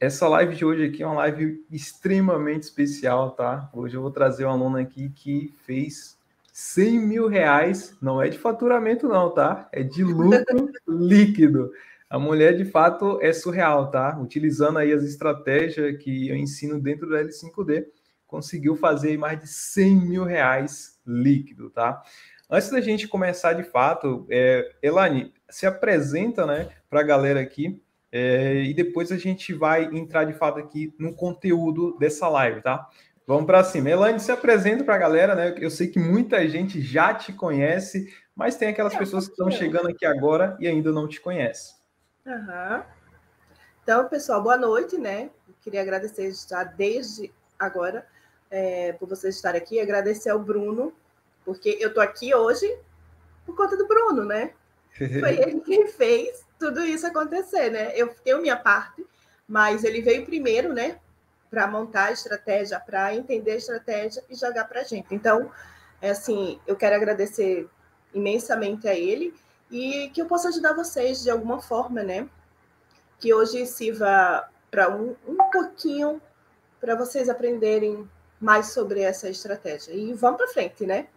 Essa live de hoje aqui é uma live extremamente especial, tá? Hoje eu vou trazer uma aluna aqui que fez 100 mil reais, não é de faturamento não, tá? É de lucro líquido. A mulher, de fato, é surreal, tá? Utilizando aí as estratégias que eu ensino dentro do L5D, conseguiu fazer mais de 100 mil reais líquido, tá? Antes da gente começar de fato, é, Elane, se apresenta, né, para a galera aqui, é, e depois a gente vai entrar de fato aqui no conteúdo dessa live, tá? Vamos para cima. Elaine, se apresenta para a galera, né? Eu sei que muita gente já te conhece, mas tem aquelas é, pessoas que estão chegando aqui agora e ainda não te conhecem. Uhum. Então, pessoal, boa noite, né? Eu queria agradecer já desde agora é, por vocês estarem aqui, agradecer ao Bruno, porque eu estou aqui hoje por conta do Bruno, né? Foi ele quem fez tudo isso acontecer, né? Eu tenho minha parte, mas ele veio primeiro, né? Para montar a estratégia, para entender a estratégia e jogar para a gente. Então, é assim, eu quero agradecer imensamente a ele e que eu possa ajudar vocês de alguma forma, né? Que hoje sirva para um, um pouquinho para vocês aprenderem mais sobre essa estratégia. E vamos para frente, né?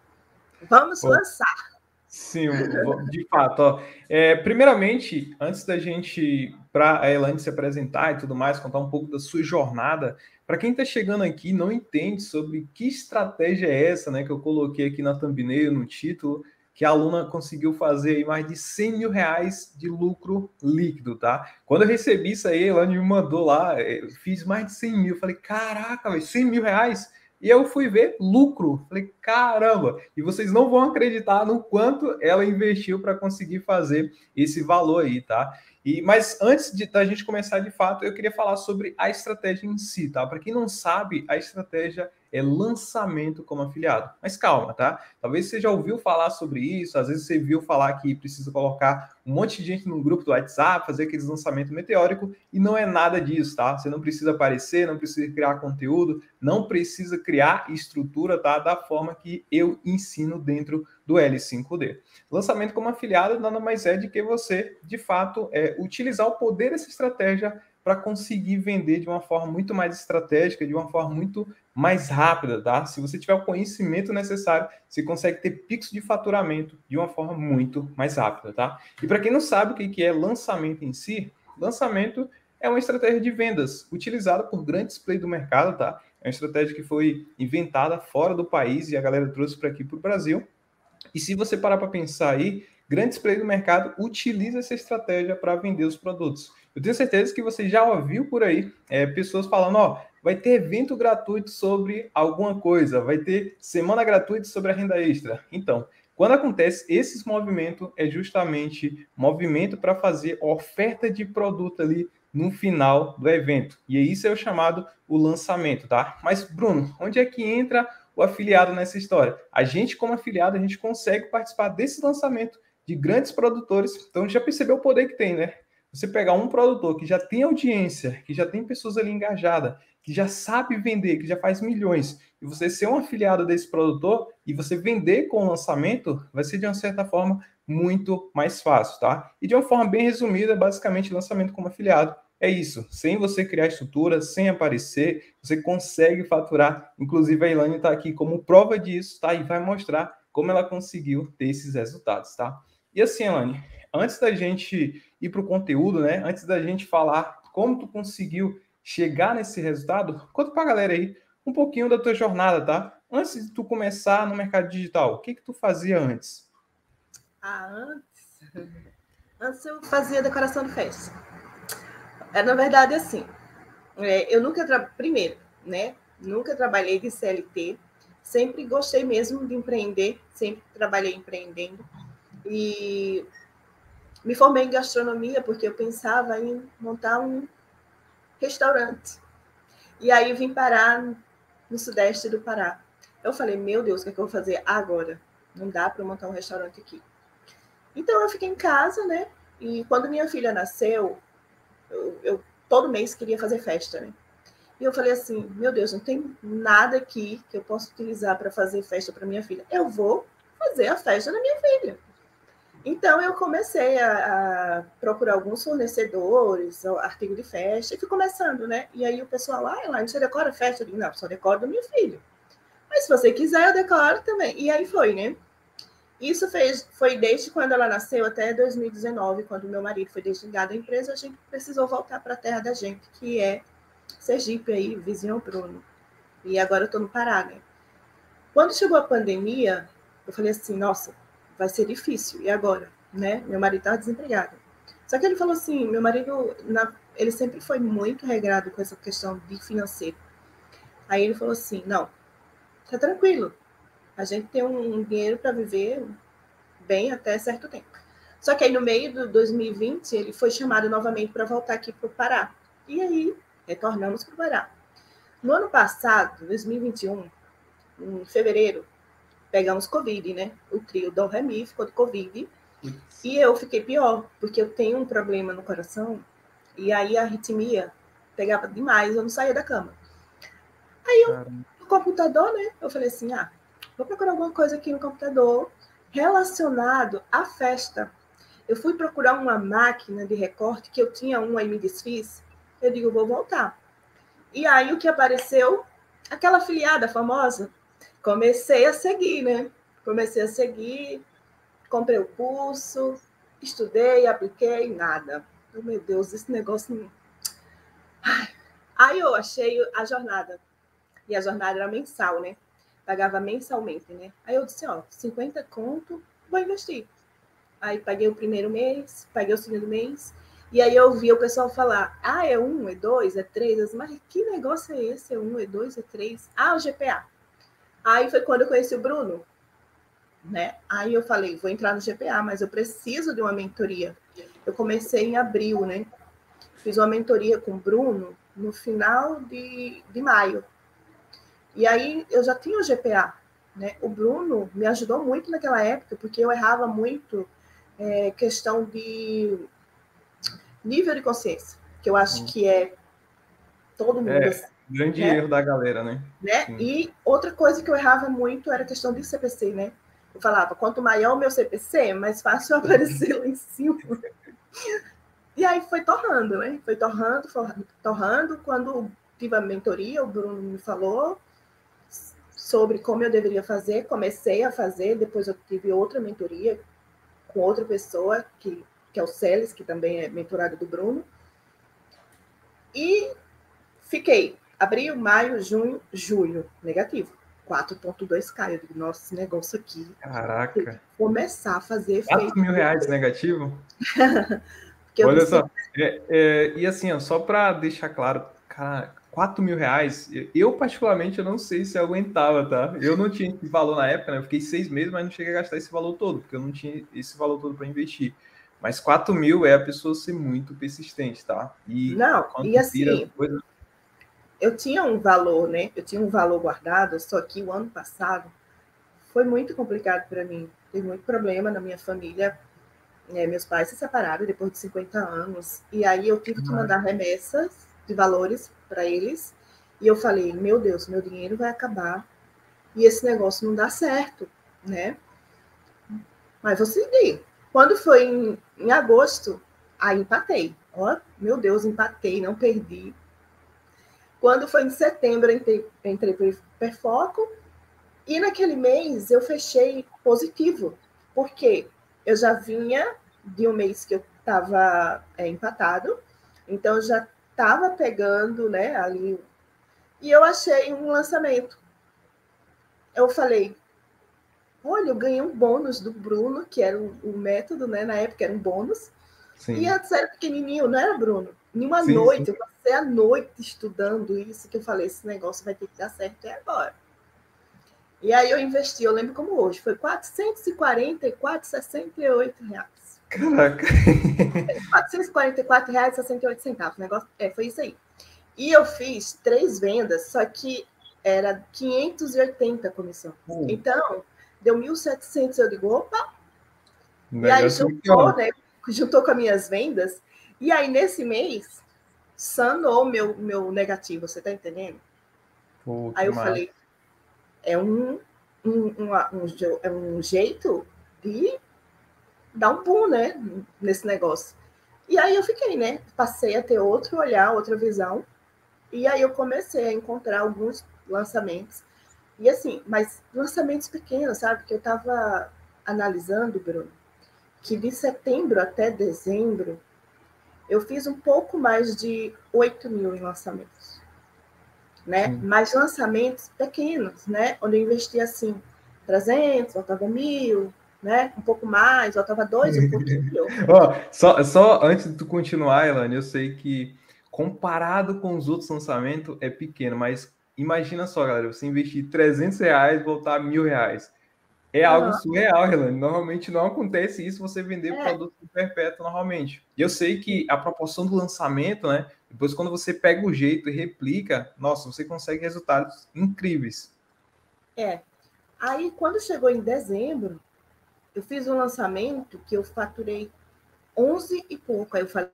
Vamos lançar. Sim, de fato. Ó. É, primeiramente, antes da gente, para a Elaine se apresentar e tudo mais, contar um pouco da sua jornada, para quem está chegando aqui não entende sobre que estratégia é essa, né, que eu coloquei aqui na thumbnail, no título, que a aluna conseguiu fazer aí mais de 100 mil reais de lucro líquido, tá? Quando eu recebi isso aí, a Elaine me mandou lá, eu fiz mais de 100 mil, falei, caraca, 100 mil reais? E eu fui ver lucro. Falei, caramba! E vocês não vão acreditar no quanto ela investiu para conseguir fazer esse valor aí, tá? E, mas antes de, da gente começar de fato, eu queria falar sobre a estratégia em si, tá? Para quem não sabe, a estratégia é lançamento como afiliado. Mas calma, tá? Talvez você já ouviu falar sobre isso, às vezes você viu falar que precisa colocar um monte de gente no grupo do WhatsApp, fazer aqueles lançamentos meteóricos, e não é nada disso, tá? Você não precisa aparecer, não precisa criar conteúdo, não precisa criar estrutura, tá? Da forma que eu ensino dentro do L5D. Lançamento como afiliado nada mais é de que você, de fato, é, utilizar o poder dessa estratégia para conseguir vender de uma forma muito mais estratégica, de uma forma muito mais rápida, tá? Se você tiver o conhecimento necessário, você consegue ter picos de faturamento de uma forma muito mais rápida, tá? E para quem não sabe o que é lançamento em si, lançamento é uma estratégia de vendas utilizada por grandes players do mercado, tá? É uma estratégia que foi inventada fora do país e a galera trouxe para aqui para o Brasil. E se você parar para pensar aí, grandes players do mercado utilizam essa estratégia para vender os produtos. Eu tenho certeza que você já ouviu por aí é, pessoas falando, ó, vai ter evento gratuito sobre alguma coisa, vai ter semana gratuita sobre a renda extra. Então, quando acontece esses movimentos, é justamente movimento para fazer oferta de produto ali no final do evento. E isso é o chamado o lançamento, tá? Mas, Bruno, onde é que entra o afiliado nessa história? A gente, como afiliado, a gente consegue participar desse lançamento de grandes produtores. Então, já percebeu o poder que tem, né? Você pegar um produtor que já tem audiência, que já tem pessoas ali engajadas, que já sabe vender, que já faz milhões, e você ser um afiliado desse produtor e você vender com o lançamento, vai ser de uma certa forma muito mais fácil, tá? E de uma forma bem resumida, basicamente, lançamento como afiliado é isso. Sem você criar estrutura, sem aparecer, você consegue faturar. Inclusive, a Ilane está aqui como prova disso, tá? E vai mostrar como ela conseguiu ter esses resultados, tá? E assim, Ilane, antes da gente ir para o conteúdo, né? Antes da gente falar como tu conseguiu chegar nesse resultado, conta para a galera aí um pouquinho da tua jornada, tá? Antes de tu começar no mercado digital, o que que tu fazia antes? Ah, antes? Antes eu fazia decoração de festa. É, na verdade, assim, é, eu nunca, tra... primeiro, né? Nunca trabalhei de CLT, sempre gostei mesmo de empreender, sempre trabalhei empreendendo. E me formei em gastronomia porque eu pensava em montar um restaurante. E aí vim parar no sudeste do Pará. Eu falei, meu Deus, o que, é que eu vou fazer agora? Não dá para montar um restaurante aqui. Então eu fiquei em casa, né? E quando minha filha nasceu, eu, eu todo mês queria fazer festa, né? E eu falei assim, meu Deus, não tem nada aqui que eu possa utilizar para fazer festa para minha filha. Eu vou fazer a festa da minha filha. Então, eu comecei a, a, procurar alguns fornecedores, artigo de festa, e fui começando, né? E aí o pessoal, ah, Elaine, você decora festa? Eu digo, não, só decoro do meu filho. Mas se você quiser, eu decoro também. E aí foi, né? Isso fez, foi desde quando ela nasceu até 2019, quando meu marido foi desligado da empresa, a gente precisou voltar para a terra da gente, que é Sergipe, aí, vizinho Bruno. E agora eu estou no Pará, né? Quando chegou a pandemia, eu falei assim, nossa, vai ser difícil. E agora? Né? Meu marido estava desempregado. Só que ele falou assim, meu marido, na, ele sempre foi muito regrado com essa questão de financeiro. Aí ele falou assim, não, tá tranquilo. A gente tem um, um dinheiro para viver bem até certo tempo. Só que aí no meio do 2020 ele foi chamado novamente para voltar aqui para o Pará. E aí retornamos para o Pará. No ano passado, 2021, em fevereiro, pegamos Covid, né? O trio do Remi ficou de Covid. E eu fiquei pior, porque eu tenho um problema no coração. E aí a arritmia pegava demais, eu não saía da cama. Aí eu, no computador, né? Eu falei assim: ah, vou procurar alguma coisa aqui no computador relacionado à festa. Eu fui procurar uma máquina de recorte que eu tinha uma e me desfiz. Eu digo, vou voltar. E aí o que apareceu? Aquela filiada famosa comecei a seguir, né? Comecei a seguir, comprei o curso, estudei, apliquei, nada. Oh, meu Deus, esse negócio. Ai. Aí eu achei a jornada. E a jornada era mensal, né? Pagava mensalmente, né? Aí eu disse, ó, 50 conto, vou investir. Aí paguei o primeiro mês, paguei o segundo mês. E aí eu vi o pessoal falar, ah, é um, é dois, é três. Mas que negócio é esse? É um, é dois, é três? Ah, o GPA. Aí foi quando eu conheci o Bruno, né? Aí eu falei, vou entrar no GPA, mas eu preciso de uma mentoria. Eu comecei em abril, né? Fiz uma mentoria com o Bruno no final de, de maio. E aí eu já tinha o GPA, né? O Bruno me ajudou muito naquela época, porque eu errava muito é, questão de nível de consciência, que eu acho que é todo mundo é. Grande né? erro da galera, né? né? E outra coisa que eu errava muito era a questão de CPC, né? Eu falava, quanto maior o meu CPC, mais fácil aparecer lá em cima. E aí foi torrando, né? Foi torrando, torrando. Quando tive a mentoria, o Bruno me falou sobre como eu deveria fazer. Comecei a fazer, depois eu tive outra mentoria com outra pessoa, que, que é o Celes, que também é mentorado do Bruno. E fiquei Abril, maio, junho, julho, negativo. 4,2K. Eu digo, nossa, esse negócio aqui. Caraca. Começar a fazer. 4 mil reais negativo? Olha só. É, é, e assim, ó, só para deixar claro, cara, 4 mil reais, eu particularmente eu não sei se eu aguentava, tá? Eu não tinha esse valor na época, né? Eu fiquei seis meses, mas não cheguei a gastar esse valor todo, porque eu não tinha esse valor todo para investir. Mas 4 mil é a pessoa ser muito persistente, tá? E não, e assim, coisa eu tinha um valor, né? Eu tinha um valor guardado, só que o ano passado foi muito complicado para mim. Teve muito problema na minha família. É, meus pais se separaram depois de 50 anos. E aí eu tive que mandar remessas de valores para eles. E eu falei, meu Deus, meu dinheiro vai acabar. E esse negócio não dá certo, né? Mas vou seguir. Quando foi em, em agosto, aí empatei. Ó, meu Deus, empatei, não perdi. Quando foi em setembro, entrei, entrei para o Hiperfoco e naquele mês eu fechei positivo, porque eu já vinha de um mês que eu estava é, empatado, então eu já estava pegando né, ali. E eu achei um lançamento. Eu falei, olha, eu ganhei um bônus do Bruno, que era o, o método, né? Na época era um bônus. Sim. E antes era pequenininho, não era, Bruno? Em uma sim, noite, sim. eu passei a noite estudando isso, que eu falei, esse negócio vai ter que dar certo é agora. E aí eu investi, eu lembro como hoje, foi 444,68 reais. Caraca! 444 reais 68 centavos. negócio, é, foi isso aí. E eu fiz três vendas, só que era 580 a comissão. Hum. Então, deu 1.700, eu digo, opa! e aí juntou, né? Juntou com as minhas vendas, e aí, nesse mês, sanou meu, meu negativo, você tá entendendo? Pô, aí eu falei, é um, um, um, um, é um jeito de dar um boom, né, nesse negócio. E aí eu fiquei, né? Passei a ter outro olhar, outra visão. E aí eu comecei a encontrar alguns lançamentos. E assim, mas lançamentos pequenos, sabe? Que eu estava analisando, Bruno, que de setembro até dezembro eu fiz um pouco mais de 8 mil em lançamentos. Né? Mas lançamentos pequenos, né? Onde eu investi assim, 300, voltava mil, né? Um pouco mais, voltava dois, um pouquinho. oh, só, só antes de tu continuar, Elane, eu sei que comparado com os outros lançamentos é pequeno, mas imagina só, galera, você investir 300 reais voltar mil reais. É algo ah. surreal, Helene. Normalmente não acontece isso você vender é. produto perpétuo normalmente. E eu sei que a proporção do lançamento, né? Depois, quando você pega o jeito e replica, nossa, você consegue resultados incríveis. É. Aí, quando chegou em dezembro, eu fiz um lançamento que eu faturei 11 e pouco. Aí eu falei.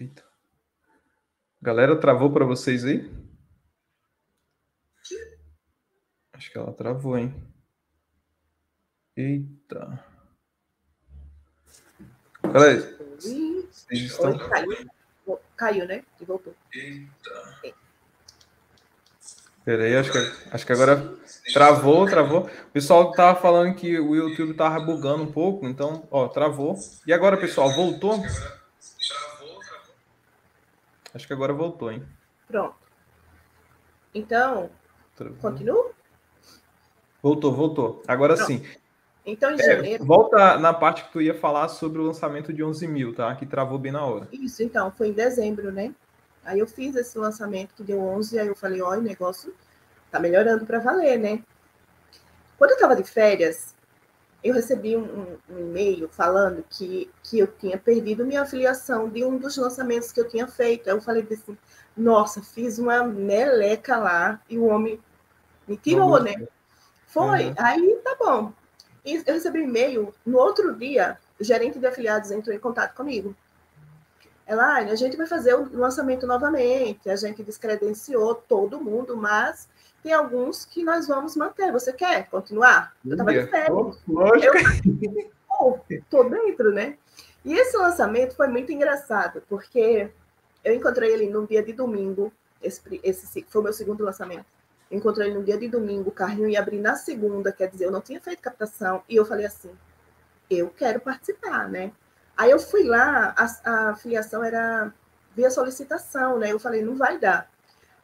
Eita. Galera, travou para vocês aí? Acho que ela travou, hein? Eita. Galera, vocês estão. Caiu, caiu, né? E voltou. Eita. É. Peraí, acho que, acho que agora travou, travou. O pessoal tava falando que o YouTube tava bugando um pouco, então, ó, travou. E agora, pessoal, voltou? Acho que agora voltou, hein? Pronto. Então, travou. continua? Voltou, voltou. Agora Pronto. sim. Então, em janeiro. É, volta na parte que tu ia falar sobre o lançamento de 11 mil, tá? Que travou bem na hora. Isso, então, foi em dezembro, né? Aí eu fiz esse lançamento que deu 11, aí eu falei, olha, o negócio tá melhorando para valer, né? Quando eu estava de férias, eu recebi um, um, e-mail falando que, que eu tinha perdido minha afiliação de um dos lançamentos que eu tinha feito. Aí eu falei assim, nossa, fiz uma meleca lá e o homem me tirou, né? Foi, uhum. aí tá bom. E eu recebi um e-mail, no outro dia, o gerente de afiliados entrou em contato comigo. Ela, a gente vai fazer o lançamento novamente, a gente descredenciou todo mundo, mas tem alguns que nós vamos manter. Você quer continuar? Eu estava de férias. Lógico. Eu oh, tô dentro, né? E esse lançamento foi muito engraçado, porque eu encontrei ele no dia de domingo. Esse, esse foi o meu segundo lançamento. Encontrei no dia de domingo, o carrinho ia abrir na segunda, quer dizer, eu não tinha feito captação, e eu falei assim: eu quero participar, né? Aí eu fui lá, a, a filiação era via solicitação, né? Eu falei, não vai dar.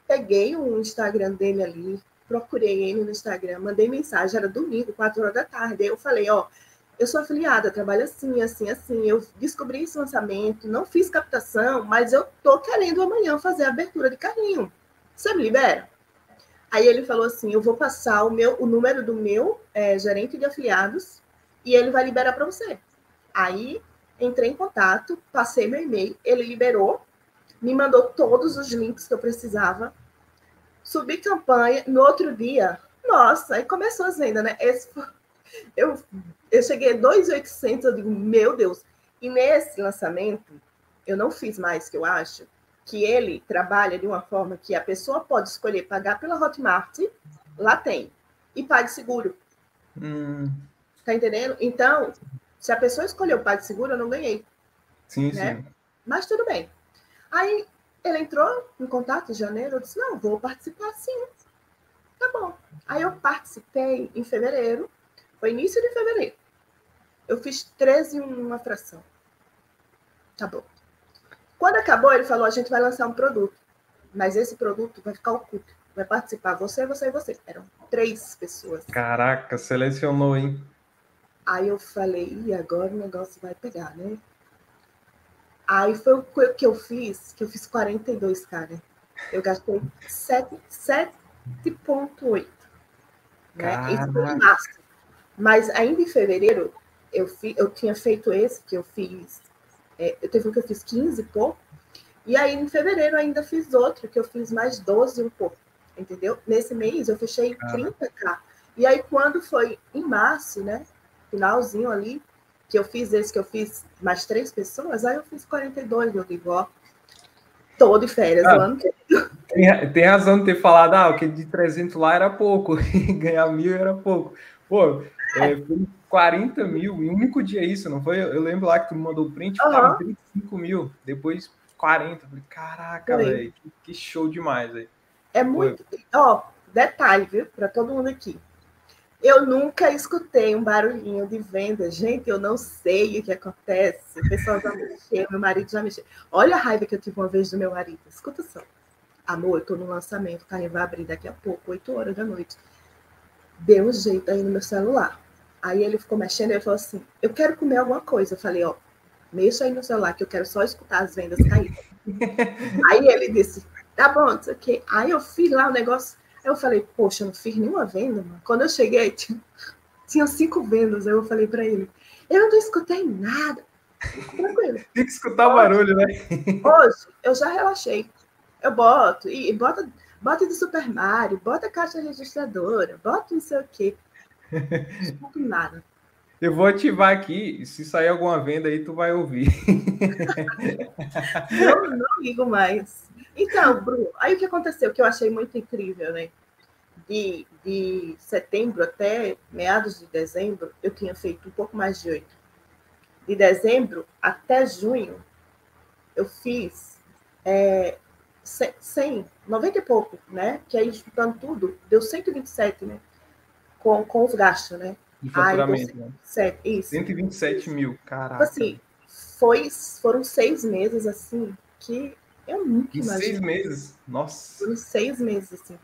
Peguei o Instagram dele ali, procurei ele no Instagram, mandei mensagem, era domingo, quatro horas da tarde. Aí eu falei, ó, eu sou afiliada, trabalho assim, assim, assim. Eu descobri esse lançamento, não fiz captação, mas eu tô querendo amanhã fazer a abertura de carrinho. Você me libera? Aí ele falou assim: eu vou passar o meu, o número do meu é, gerente de afiliados e ele vai liberar para você. Aí entrei em contato, passei meu e-mail, ele liberou, me mandou todos os links que eu precisava, subi campanha, no outro dia, nossa, aí começou as vendas, né? Esse, eu, eu cheguei a 2,800, eu digo, meu Deus. E nesse lançamento, eu não fiz mais, que eu acho, que ele trabalha de uma forma que a pessoa pode escolher pagar pela Hotmart, lá tem, e pague seguro. Hum. Tá entendendo? Então, se a pessoa escolheu o seguro, eu não ganhei. Sim, né? sim. Mas tudo bem. Aí ele entrou em contato em janeiro, eu disse, não, vou participar sim. Tá bom. Aí eu participei em fevereiro, foi início de fevereiro. Eu fiz 13 uma fração. Tá bom. Quando acabou, ele falou, a gente vai lançar um produto. Mas esse produto vai ficar oculto. Vai participar você, você e você. Eram três pessoas. Caraca, selecionou, hein? Aí eu falei, e agora o negócio vai pegar, né? Aí foi o que eu fiz, que eu fiz 42, cara. Eu gastei 7,8. Né? Isso foi em março. Mas ainda em fevereiro, eu, fi, eu tinha feito esse, que eu fiz. É, eu teve um que eu fiz 15 e pouco. E aí, em fevereiro, ainda fiz outro, que eu fiz mais 12 e um pouco. Entendeu? Nesse mês, eu fechei 30k. E aí, quando foi em março, né? finalzinho ali, que eu fiz esse que eu fiz mais três pessoas, aí eu fiz 42, meu digo, ó, tô de férias ah, ano que tem, tem razão de ter falado, ah, o que de 300 lá era pouco, e ganhar mil era pouco. Pô, é, foi 40 mil em um único dia isso, não foi? Eu lembro lá que tu me mandou o print, uhum. tava 35 mil, depois 40. Falei, caraca, velho, que, que, show demais, velho. É muito. Ó, detalhe, viu, para todo mundo aqui. Eu nunca escutei um barulhinho de venda. Gente, eu não sei o que acontece. O pessoal já mexeu, meu marido já mexeu. Olha a raiva que eu tive uma vez do meu marido. Escuta só. Amor, eu tô no lançamento, o carrinho vai abrir daqui a pouco, 8 horas da noite. Deu um jeito aí no meu celular. Aí ele ficou mexendo e ele falou assim: Eu quero comer alguma coisa. Eu falei: Ó, mexa aí no celular que eu quero só escutar as vendas cair. aí ele disse: Tá bom, não sei o quê. Aí eu fiz lá o negócio. Aí eu falei: Poxa, eu não fiz nenhuma venda, mano. Quando eu cheguei, tinha, tinha cinco vendas. Aí eu falei para ele: Eu não escutei nada. Tranquilo. Tem que escutar o barulho, né? Hoje, eu já relaxei. Eu boto, e, e bota, bota de Super Mario, bota caixa registradora, bota não sei o quê. Não nada. Eu vou ativar aqui, se sair alguma venda aí, tu vai ouvir. não, não ligo mais. Então, Bruno, aí o que aconteceu, que eu achei muito incrível, né? De, de setembro até meados de dezembro, eu tinha feito um pouco mais de oito. De dezembro até junho, eu fiz é, 100, 90 e pouco, né? Que aí, juntando tudo, deu 127, né? Com, com os gastos, né? De faturamento, né? 127, isso. 127 mil, caraca. Tipo assim, foi, foram seis meses, assim, que eu nunca em imaginei. seis meses? Nossa. Foram seis meses, assim.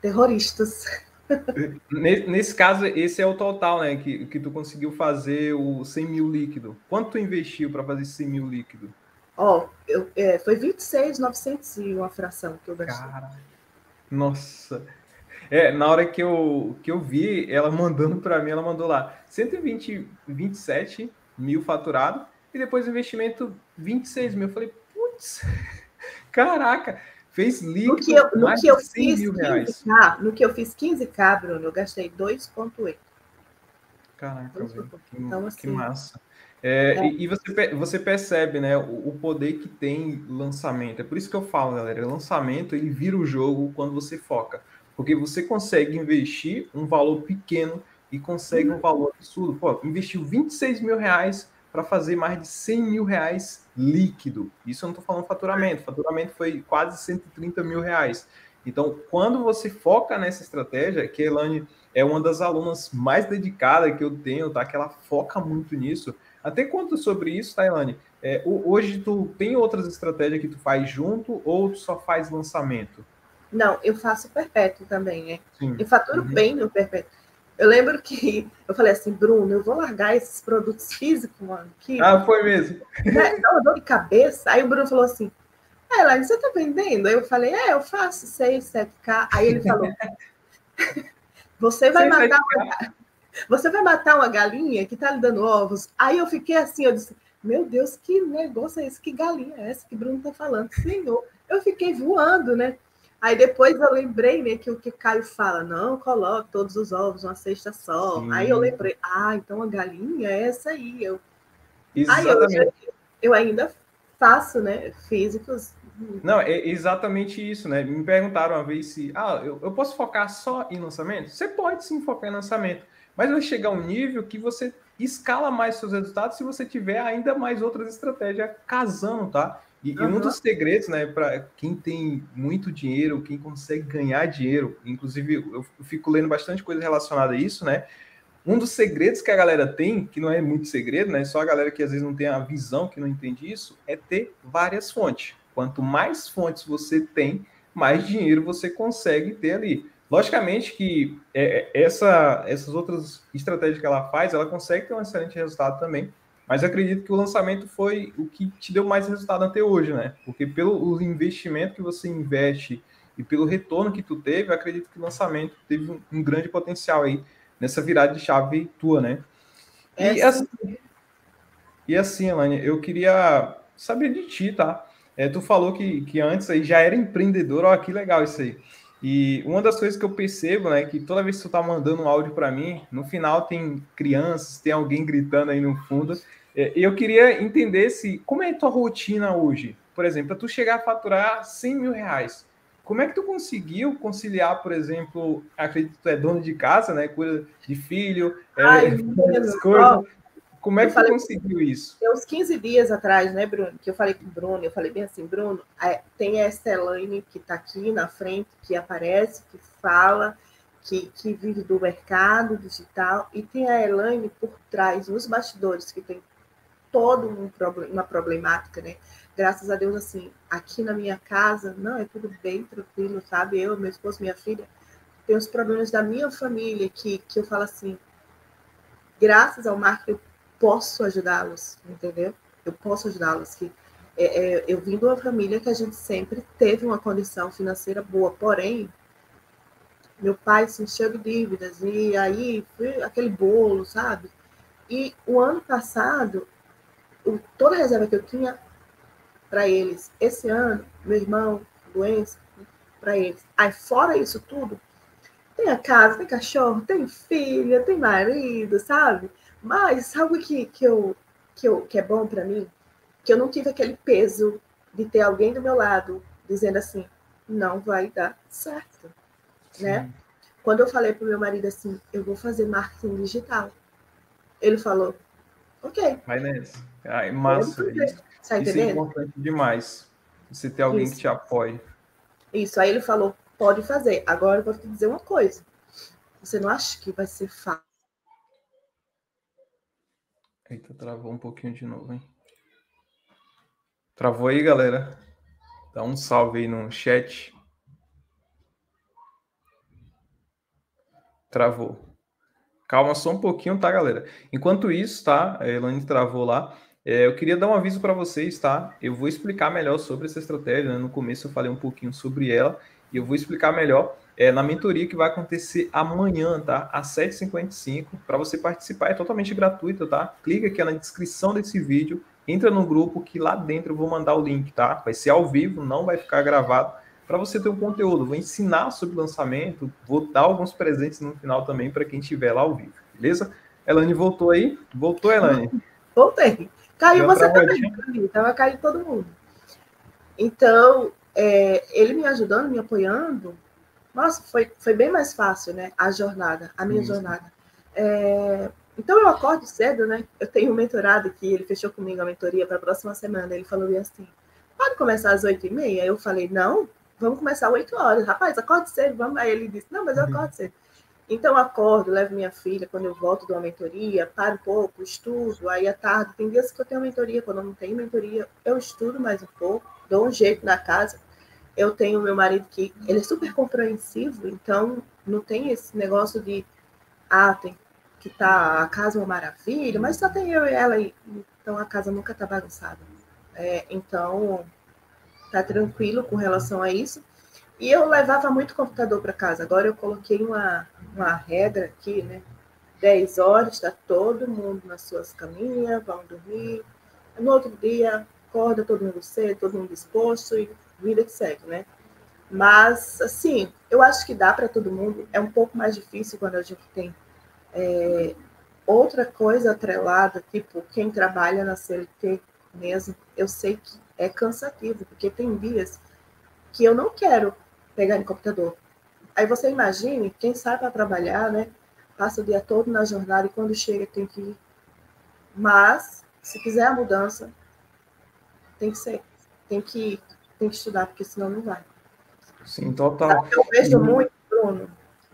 Terroristas. Nesse caso, esse é o total, né? Que, que tu conseguiu fazer o 100 mil líquido. Quanto tu investiu para fazer 100 mil líquido? Ó, eu, é, foi 26,900 e uma fração que eu gastei. Cara, nossa. É, na hora que eu, que eu vi ela mandando para mim, ela mandou lá 120, 27 mil faturado e depois investimento 26 mil. Eu falei, putz, caraca, fez líquido. No que eu, no que eu fiz 15K, no que eu fiz 15K, Bruno, eu gastei 2,8. Caraca, que, então, assim, que massa. É, é. E, você, você percebe né, o, o, poder que tem lançamento. É por isso que eu falo, galera. Lançamento ele vira o jogo quando você foca. Porque você consegue investir um valor pequeno e consegue um valor absurdo. Pô, investiu 26 mil reais para fazer mais de 100 mil reais líquido. Isso eu não estou falando faturamento. Faturamento foi quase 130 mil reais. Então, quando você foca nessa estratégia, que a Elane é uma das alunas mais dedicadas que eu tenho, tá? Que ela foca muito nisso até conta sobre isso, Tailane. É, hoje tu tem outras estratégias que tu faz junto ou tu só faz lançamento? Não, eu faço perpétuo também, né? Sim. Eu faturo uhum. bem no perpétuo. Eu lembro que eu falei assim, Bruno, eu vou largar esses produtos físicos, mano. Que, ah, foi mesmo. Né, dá uma dor de cabeça. Aí o Bruno falou assim, ah, Elaine, você tá vendendo? Aí eu falei, é, eu faço 6, 7K. Aí ele falou, você vai matar uma... Você vai matar uma galinha que está lhe dando ovos? Aí eu fiquei assim, eu disse, meu Deus, que negócio é esse? Que galinha é essa que Bruno está falando? Senhor, eu fiquei voando, né? Aí depois eu lembrei, né, que o que Caio fala, não coloque todos os ovos numa cesta só. Sim. Aí eu lembrei, ah, então a galinha é essa aí. Eu... Exatamente. Aí eu, eu ainda faço, né, físicos. Não, é exatamente isso, né? Me perguntaram uma vez se, ah, eu, eu posso focar só em lançamento? Você pode sim focar em lançamento. Mas vai chegar um nível que você escala mais seus resultados se você tiver ainda mais outras estratégias casando, tá? E, uhum. e um dos segredos, né, para quem tem muito dinheiro, quem consegue ganhar dinheiro, inclusive eu fico lendo bastante coisa relacionada a isso, né? Um dos segredos que a galera tem, que não é muito segredo, né? Só a galera que às vezes não tem a visão, que não entende isso, é ter várias fontes. Quanto mais fontes você tem, mais dinheiro você consegue ter ali. Logicamente que é, é, essa, essas outras estratégias que ela faz, ela consegue ter um excelente resultado também, mas acredito que o lançamento foi o que te deu mais resultado até hoje, né? Porque pelo investimento que você investe e pelo retorno que tu teve, acredito que o lançamento teve um, um grande potencial aí nessa virada de chave tua, né? E, é assim, e assim, Elaine, eu queria saber de ti, tá? É, tu falou que, que antes aí já era empreendedor, ó, que legal isso aí. E uma das coisas que eu percebo, né, que toda vez que você está mandando um áudio para mim, no final tem crianças, tem alguém gritando aí no fundo. É, eu queria entender se como é a tua rotina hoje. Por exemplo, tu chegar a faturar 100 mil reais, como é que tu conseguiu conciliar, por exemplo, acredito que tu é dono de casa, né? Cuida de filho, é, Ai, é, essas coisas. Como é que tu conseguiu isso? Tem uns 15 dias atrás, né, Bruno? Que eu falei com o Bruno, eu falei bem assim, Bruno, tem essa Elaine que está aqui na frente, que aparece, que fala, que, que vive do mercado digital, e tem a Elaine por trás, nos bastidores, que tem todo um uma problemática, né? graças a Deus, assim, aqui na minha casa, não, é tudo bem tranquilo, sabe? Eu, meu esposo, minha filha, tem os problemas da minha família que, que eu falo assim, graças ao marketing posso ajudá-los, entendeu? Eu posso ajudá-los. Que é, é, eu vim de uma família que a gente sempre teve uma condição financeira boa, porém, meu pai se encheu de dívidas, e aí foi aquele bolo, sabe? E o ano passado, toda a reserva que eu tinha para eles. Esse ano, meu irmão, doença, para eles. Aí, fora isso tudo, tem a casa, tem cachorro, tem filha, tem marido, sabe? Mas sabe o que, que, eu, que, eu, que é bom para mim? Que eu não tive aquele peso de ter alguém do meu lado dizendo assim, não vai dar certo, Sim. né? Quando eu falei pro meu marido assim, eu vou fazer marketing digital, ele falou, ok. Vai nessa. Ai, massa. Isso. Tá Isso é importante demais. Você ter alguém Isso. que te apoie. Isso. Aí ele falou: pode fazer. Agora eu vou te dizer uma coisa. Você não acha que vai ser fácil? Eita, travou um pouquinho de novo, hein? Travou aí, galera? Dá um salve aí no chat. Travou. Calma só um pouquinho, tá, galera? Enquanto isso, tá? A Elane travou lá. É, eu queria dar um aviso para vocês, tá? Eu vou explicar melhor sobre essa estratégia. Né? No começo eu falei um pouquinho sobre ela e eu vou explicar melhor é, na mentoria que vai acontecer amanhã, tá? Às 7h55. Para você participar é totalmente gratuito, tá? Clica aqui na descrição desse vídeo, entra no grupo que lá dentro eu vou mandar o link, tá? Vai ser ao vivo, não vai ficar gravado. Para você ter um conteúdo, vou ensinar sobre lançamento, vou dar alguns presentes no final também para quem estiver lá ao vivo, beleza? Elane voltou aí? Voltou, Elane? Voltei. Caiu você também, estava caindo todo mundo. Então, é, ele me ajudando, me apoiando, nossa, foi, foi bem mais fácil, né? A jornada, a minha Isso. jornada. É, então, eu acordo cedo, né? Eu tenho um mentorado que ele fechou comigo a mentoria para a próxima semana. Ele falou assim: pode começar às oito e meia? Eu falei: não, vamos começar às oito horas. Rapaz, acorde cedo, vamos. Aí ele disse: não, mas eu uhum. acordo cedo. Então, acordo, levo minha filha quando eu volto de uma mentoria, paro um pouco, estudo, aí à tarde, tem dias que eu tenho mentoria, quando eu não tenho mentoria, eu estudo mais um pouco, dou um jeito na casa. Eu tenho meu marido que ele é super compreensivo, então não tem esse negócio de ah, tem que tá a casa é uma maravilha, mas só tem eu e ela, então a casa nunca tá bagunçada. É, então, tá tranquilo com relação a isso. E eu levava muito computador para casa. Agora eu coloquei uma, uma regra aqui, né? 10 horas, está todo mundo nas suas caminhas, vão dormir. No outro dia, acorda todo mundo cedo, todo mundo disposto e vida que segue, né? Mas, assim, eu acho que dá para todo mundo. É um pouco mais difícil quando a gente tem é, outra coisa atrelada, tipo, quem trabalha na CLT mesmo, eu sei que é cansativo, porque tem dias que eu não quero pegar no computador. Aí você imagine, quem sai para trabalhar, né? Passa o dia todo na jornada e quando chega tem que ir. Mas, se quiser a mudança, tem que ser, tem que, tem que estudar, porque senão não vai. Sim, total. Eu vejo muito, Bruno,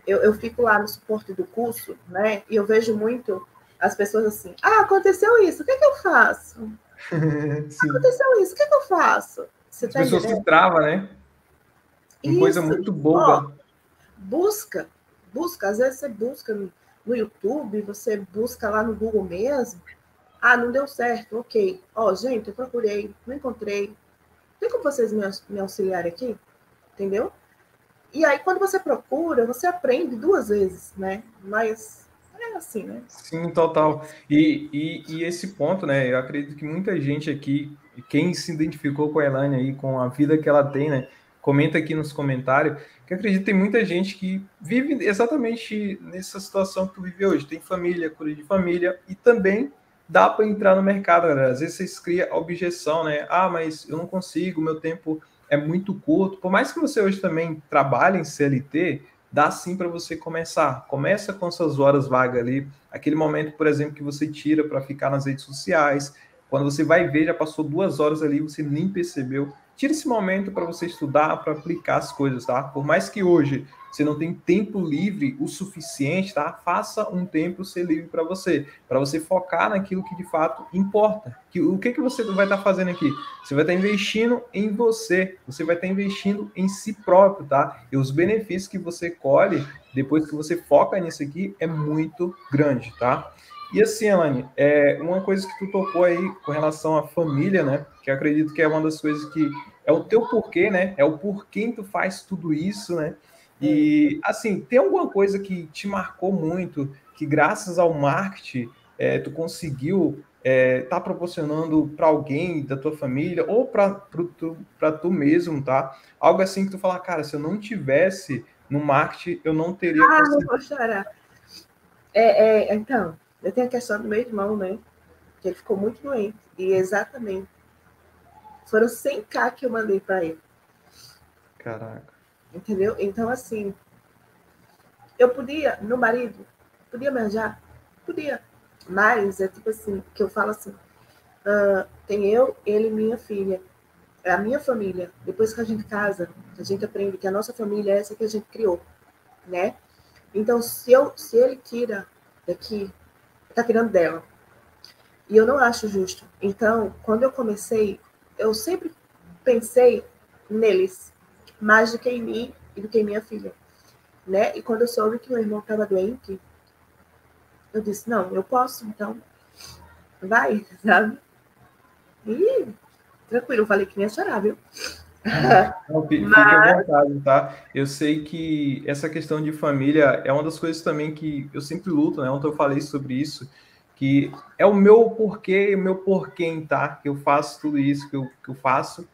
eu, eu fico lá no suporte do curso, né? E eu vejo muito as pessoas assim, ah, aconteceu isso, o que, é que eu faço? aconteceu isso, o que, é que eu faço? Você as tá pessoas se travam, né? Uma Isso. coisa muito boba. Ó, busca, busca. Às vezes você busca no, no, YouTube, você busca lá no Google mesmo. Ah, não deu certo, ok. Ó, gente, eu procurei, não encontrei. Tem como vocês me, auxiliarem aqui? Entendeu? E aí, quando você procura, você aprende duas vezes, né? Mas é assim, né? Sim, total. E, e, e, esse ponto, né? Eu acredito que muita gente aqui, quem se identificou com a Elane aí, com a vida que ela tem, né? comenta aqui nos comentários, que acredito que tem muita gente que vive exatamente nessa situação que tu vive hoje. Tem família, cura de família, e também dá para entrar no mercado, galera. Às vezes vocês criam objeção, né? Ah, mas eu não consigo, meu tempo é muito curto. Por mais que você hoje também trabalhe em CLT, dá sim para você começar. Começa com suas horas vagas ali, aquele momento, por exemplo, que você tira para ficar nas redes sociais. Quando você vai ver, já passou duas horas ali, você nem percebeu. Tira esse momento para você estudar, para aplicar as coisas, tá? Por mais que hoje você não tem tempo livre o suficiente, tá? Faça um tempo ser livre para você, para você focar naquilo que de fato importa. Que, o que, que você vai estar tá fazendo aqui? Você vai estar tá investindo em você, você vai estar tá investindo em si próprio, tá? E os benefícios que você colhe depois que você foca nisso aqui é muito grande, tá? E assim, Elane, é uma coisa que tu tocou aí com relação à família, né? Que acredito que é uma das coisas que é o teu porquê, né? É o porquê tu faz tudo isso, né? E, assim, tem alguma coisa que te marcou muito, que graças ao marketing é, tu conseguiu estar é, tá proporcionando para alguém da tua família ou para tu, tu mesmo, tá? Algo assim que tu fala, cara, se eu não tivesse no marketing, eu não teria. Ah, conseguido. não vou chorar. É, é, então, eu tenho a questão do meu irmão, né? Que ele ficou muito doente. E exatamente. Foram 100k que eu mandei para ele. Caraca. Entendeu? Então, assim, eu podia, meu marido, podia me arranjar? Podia. Mas é tipo assim, que eu falo assim, uh, tem eu, ele e minha filha. É a minha família. Depois que a gente casa, a gente aprende que a nossa família é essa que a gente criou, né? Então, se, eu, se ele tira daqui, tá tirando dela. E eu não acho justo. Então, quando eu comecei, eu sempre pensei neles, mais do que em mim e do que em minha filha. Né? E quando eu soube que meu irmão estava doente, eu disse, não, eu posso, então vai, sabe? E tranquilo, eu falei que ia chorar, viu? Não, fique à vontade, tá? Eu sei que essa questão de família é uma das coisas também que eu sempre luto, né? Ontem eu falei sobre isso, que é o meu porquê, o meu porquê, tá? Que eu faço tudo isso que eu, que eu faço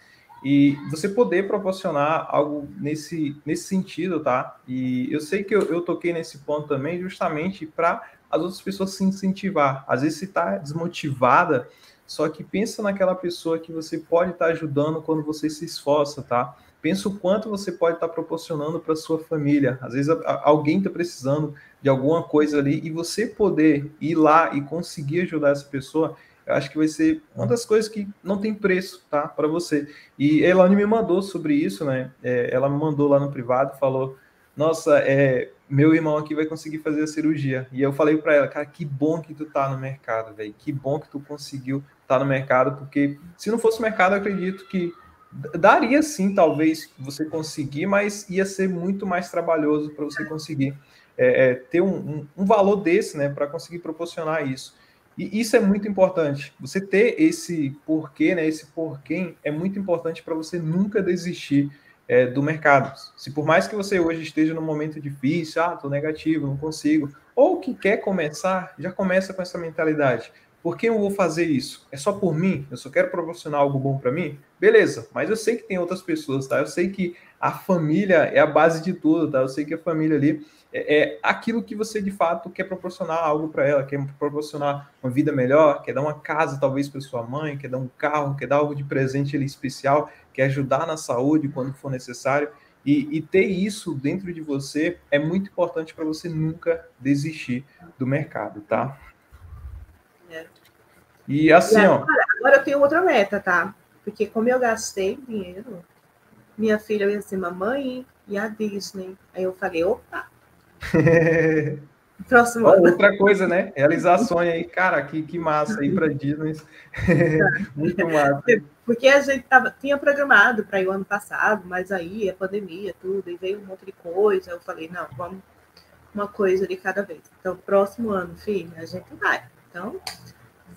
e você poder proporcionar algo nesse, nesse sentido, tá? E eu sei que eu, eu toquei nesse ponto também justamente para as outras pessoas se incentivar. Às vezes você está desmotivada, só que pensa naquela pessoa que você pode estar tá ajudando quando você se esforça, tá? Pensa o quanto você pode estar tá proporcionando para sua família. Às vezes alguém está precisando de alguma coisa ali e você poder ir lá e conseguir ajudar essa pessoa eu acho que vai ser uma das coisas que não tem preço, tá? Para você. E a me mandou sobre isso, né? É, ela me mandou lá no privado, falou: Nossa, é, meu irmão aqui vai conseguir fazer a cirurgia. E eu falei para ela, cara, que bom que tu tá no mercado, velho. Que bom que tu conseguiu tá no mercado, porque se não fosse mercado, eu acredito que daria sim, talvez, você conseguir, mas ia ser muito mais trabalhoso para você conseguir é, é, ter um, um, um valor desse, né? Para conseguir proporcionar isso. E isso é muito importante. Você ter esse porquê, né? Esse porquê é muito importante para você nunca desistir é, do mercado. Se por mais que você hoje esteja num momento difícil, ah, tô negativo, não consigo, ou que quer começar, já começa com essa mentalidade. Por que eu vou fazer isso? É só por mim? Eu só quero proporcionar algo bom para mim? Beleza, mas eu sei que tem outras pessoas, tá? Eu sei que a família é a base de tudo, tá? Eu sei que a família ali é, é aquilo que você de fato quer proporcionar algo para ela, quer proporcionar uma vida melhor, quer dar uma casa talvez para sua mãe, quer dar um carro, quer dar algo de presente ali especial, quer ajudar na saúde quando for necessário. E, e ter isso dentro de você é muito importante para você nunca desistir do mercado, tá? É. E assim, e agora, ó. Agora eu tenho outra meta, tá? Porque como eu gastei dinheiro, minha filha ia ser mamãe e a Disney. Aí eu falei, opa, Próximo. Outra coisa, né? Realizar sonho aí, cara, que, que massa aí para Disney. Muito massa. Porque a gente tava, tinha programado para ir o ano passado, mas aí a pandemia, tudo, e veio um monte de coisa. Eu falei, não, vamos uma coisa de cada vez. Então, próximo ano, filho, a gente vai. Então,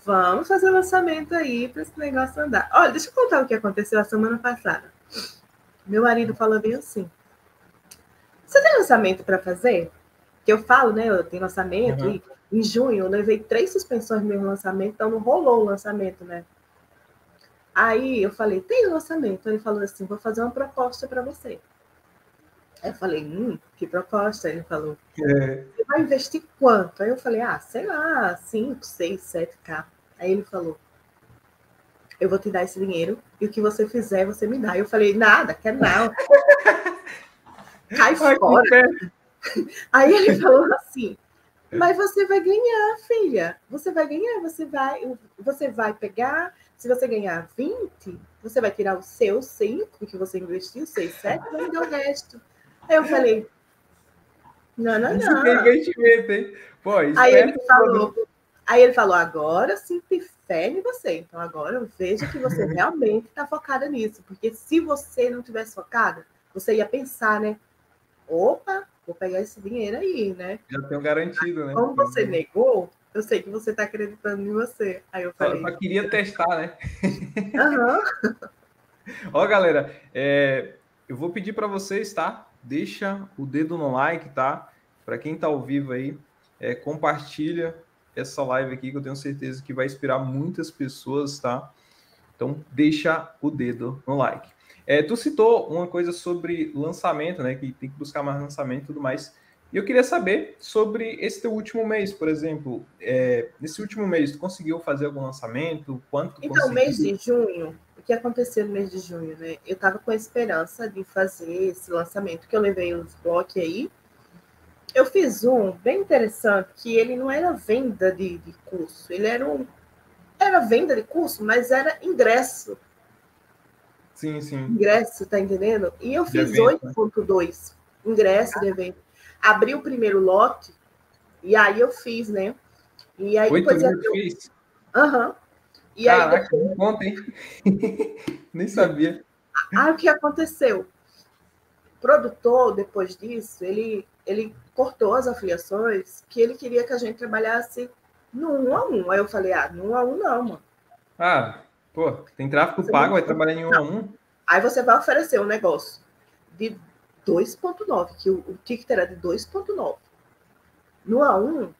vamos fazer lançamento aí para esse negócio andar. Olha, deixa eu contar o que aconteceu a semana passada. Meu marido falou bem assim: Você tem lançamento para fazer? que eu falo, né? Eu tenho lançamento uhum. e em junho eu levei três suspensões no meu lançamento, então não rolou o lançamento, né? Aí eu falei, tem lançamento. Ele falou assim, vou fazer uma proposta para você. Aí eu falei, hum, que proposta? Ele falou, é. você vai investir quanto? Aí eu falei, ah, sei lá, 5, 6, 7K. Aí ele falou: Eu vou te dar esse dinheiro e o que você fizer, você me dá. Eu falei: Nada, quer não. Cai fora. Aí ele falou assim: Mas você vai ganhar, filha. Você vai ganhar, você vai, você vai pegar. Se você ganhar 20, você vai tirar o seu 5 que você investiu, 6, 7, vai me dar o resto. Aí eu falei: Não, não, não. investimento, hein? Pô, aí ele falou. Aí ele falou: agora sinto fé em você. Então agora eu vejo que você realmente está focada nisso. Porque se você não tivesse focada, você ia pensar, né? Opa, vou pegar esse dinheiro aí, né? Já tenho garantido, né? Como você negou, eu sei que você está acreditando em você. Aí eu falei. Eu só queria testar, né? Uhum. Ó, galera, é, eu vou pedir para vocês, tá? Deixa o dedo no like, tá? Para quem está ao vivo aí, é, compartilha essa live aqui, que eu tenho certeza que vai inspirar muitas pessoas, tá? Então, deixa o dedo no like. É, tu citou uma coisa sobre lançamento, né? Que tem que buscar mais lançamento e tudo mais. E eu queria saber sobre esse teu último mês, por exemplo. É, nesse último mês, tu conseguiu fazer algum lançamento? Quanto Então, conseguiu? mês de junho, que aconteceu no mês de junho, né? Eu estava com a esperança de fazer esse lançamento, que eu levei os blocos aí, eu fiz um bem interessante, que ele não era venda de, de curso, ele era um. Era venda de curso, mas era ingresso. Sim, sim. Ingresso, tá entendendo? E eu fiz evento, né? 8.2, ingresso de evento. Abri o primeiro lote, e aí eu fiz, né? E aí Oito depois. mil eu- fez? Aham. E aí Caraca, me conta, hein? Nem sabia. Aí o que aconteceu? O produtor, depois disso, ele, ele cortou as afiliações que ele queria que a gente trabalhasse no um a um. Aí eu falei, ah, no um a um não, mano. Ah, pô, tem tráfego Você pago, não- vai trabalhar em um a um? Aí você vai oferecer um negócio de 2.9, que o, o ticket era de 2.9. No A1,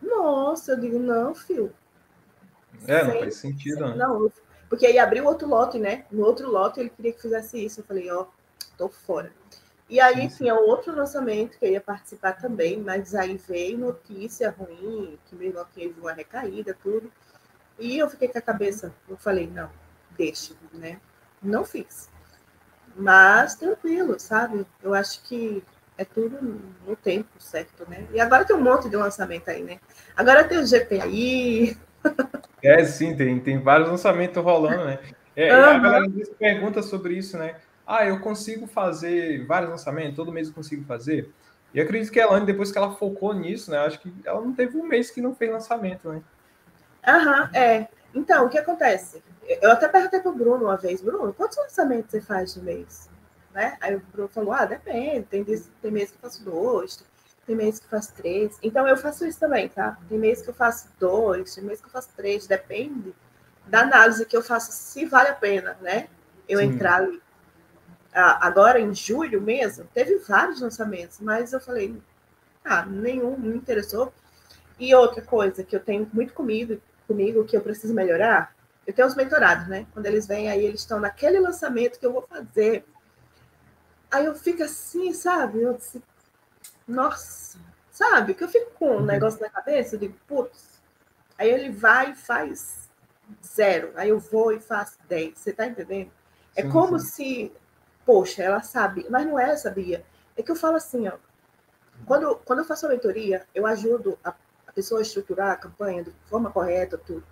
nossa, eu digo, não, filho. É, não Sem- faz sentido, né? Não, porque aí abriu outro lote, né? No outro lote ele queria que fizesse isso. Eu falei, ó, tô fora. E aí sim. tinha outro lançamento que eu ia participar também, mas aí veio notícia ruim, que meu irmão teve uma recaída, tudo. E eu fiquei com a cabeça, eu falei, não, deixa, né? Não fiz. Mas tranquilo, sabe? Eu acho que é tudo no tempo certo, né? E agora tem um monte de lançamento aí, né? Agora tem o GPI, É, sim, tem, tem vários lançamentos rolando, né? É, e a galera pergunta sobre isso, né? Ah, eu consigo fazer vários lançamentos, todo mês eu consigo fazer. E acredito que a Elane, depois que ela focou nisso, né? Acho que ela não teve um mês que não fez lançamento, né? Aham, é. Então, o que acontece? Eu até perguntei pro Bruno uma vez, Bruno, quantos lançamentos você faz de mês? Né? Aí o Bruno falou, ah, depende, tem, tem mês que eu faço dois, tem mês que eu faço três. Então eu faço isso também, tá? Tem mês que eu faço dois, tem mês que eu faço três, depende da análise que eu faço, se vale a pena, né? Eu Sim. entrar ali. Ah, agora, em julho mesmo, teve vários lançamentos, mas eu falei, ah, nenhum me interessou. E outra coisa que eu tenho muito comigo, comigo que eu preciso melhorar, eu tenho os mentorados, né? Quando eles vêm aí, eles estão naquele lançamento que eu vou fazer. Aí eu fico assim, sabe? Eu disse, nossa, sabe? Que eu fico com um Uhum. negócio na cabeça, eu digo, putz. Aí ele vai e faz zero. Aí eu vou e faço dez. Você tá entendendo? É Sim, como sim. se, poxa, ela sabe, mas não é, sabia? É que eu falo assim, ó. Quando, quando eu faço a mentoria, eu ajudo a, a pessoa a estruturar a campanha de forma correta, tudo.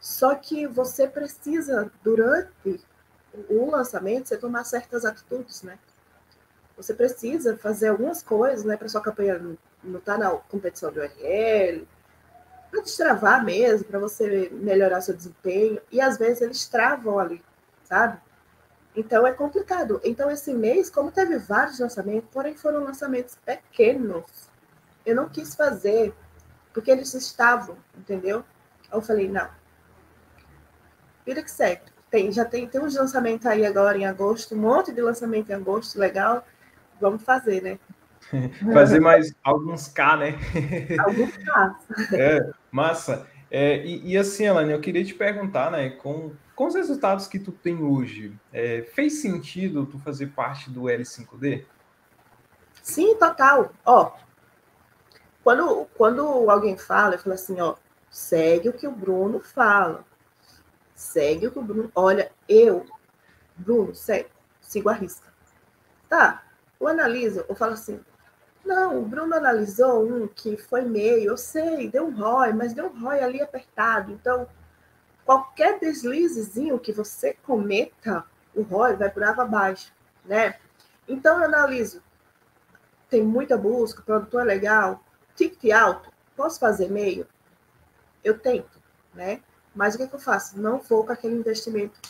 Só que você precisa, durante o lançamento, você tomar certas atitudes, né? Você precisa fazer algumas coisas, né, para sua campanha não- estar na competição de URL, para destravar mesmo, para você melhorar seu desempenho. E às vezes eles travam ali, sabe? Então é complicado. Então, esse mês, como teve vários lançamentos, porém foram lançamentos pequenos, eu não quis fazer, porque eles estavam, entendeu? Eu falei, não. Vira que segue. Tem, já tem, tem uns lançamentos aí agora em agosto, um monte de lançamento em agosto, legal. Vamos fazer, né? Fazer mais alguns K, né? Alguns passos. É, massa. É, e, e assim, Elane, eu queria te perguntar, né, com, com os resultados que tu tem hoje, é, fez sentido tu fazer parte do L5D? Sim, total. Ó, quando, quando alguém fala, eu falo assim, ó, segue o que o Bruno fala. Segue o que o Bruno. Olha, eu, Bruno, segue, sigo a risca. Tá, eu analiso, eu falo assim, não, o Bruno analisou um que foi meio, eu sei, deu um ROI, mas deu um ROI ali apertado. Então, qualquer deslizezinho que você cometa, o ROI vai por água abaixo, né? Então, eu analiso. Tem muita busca, o produtor é legal, ticket alto, posso fazer meio? Eu tento, né? Mas o que, é que eu faço? Não vou com aquele investimento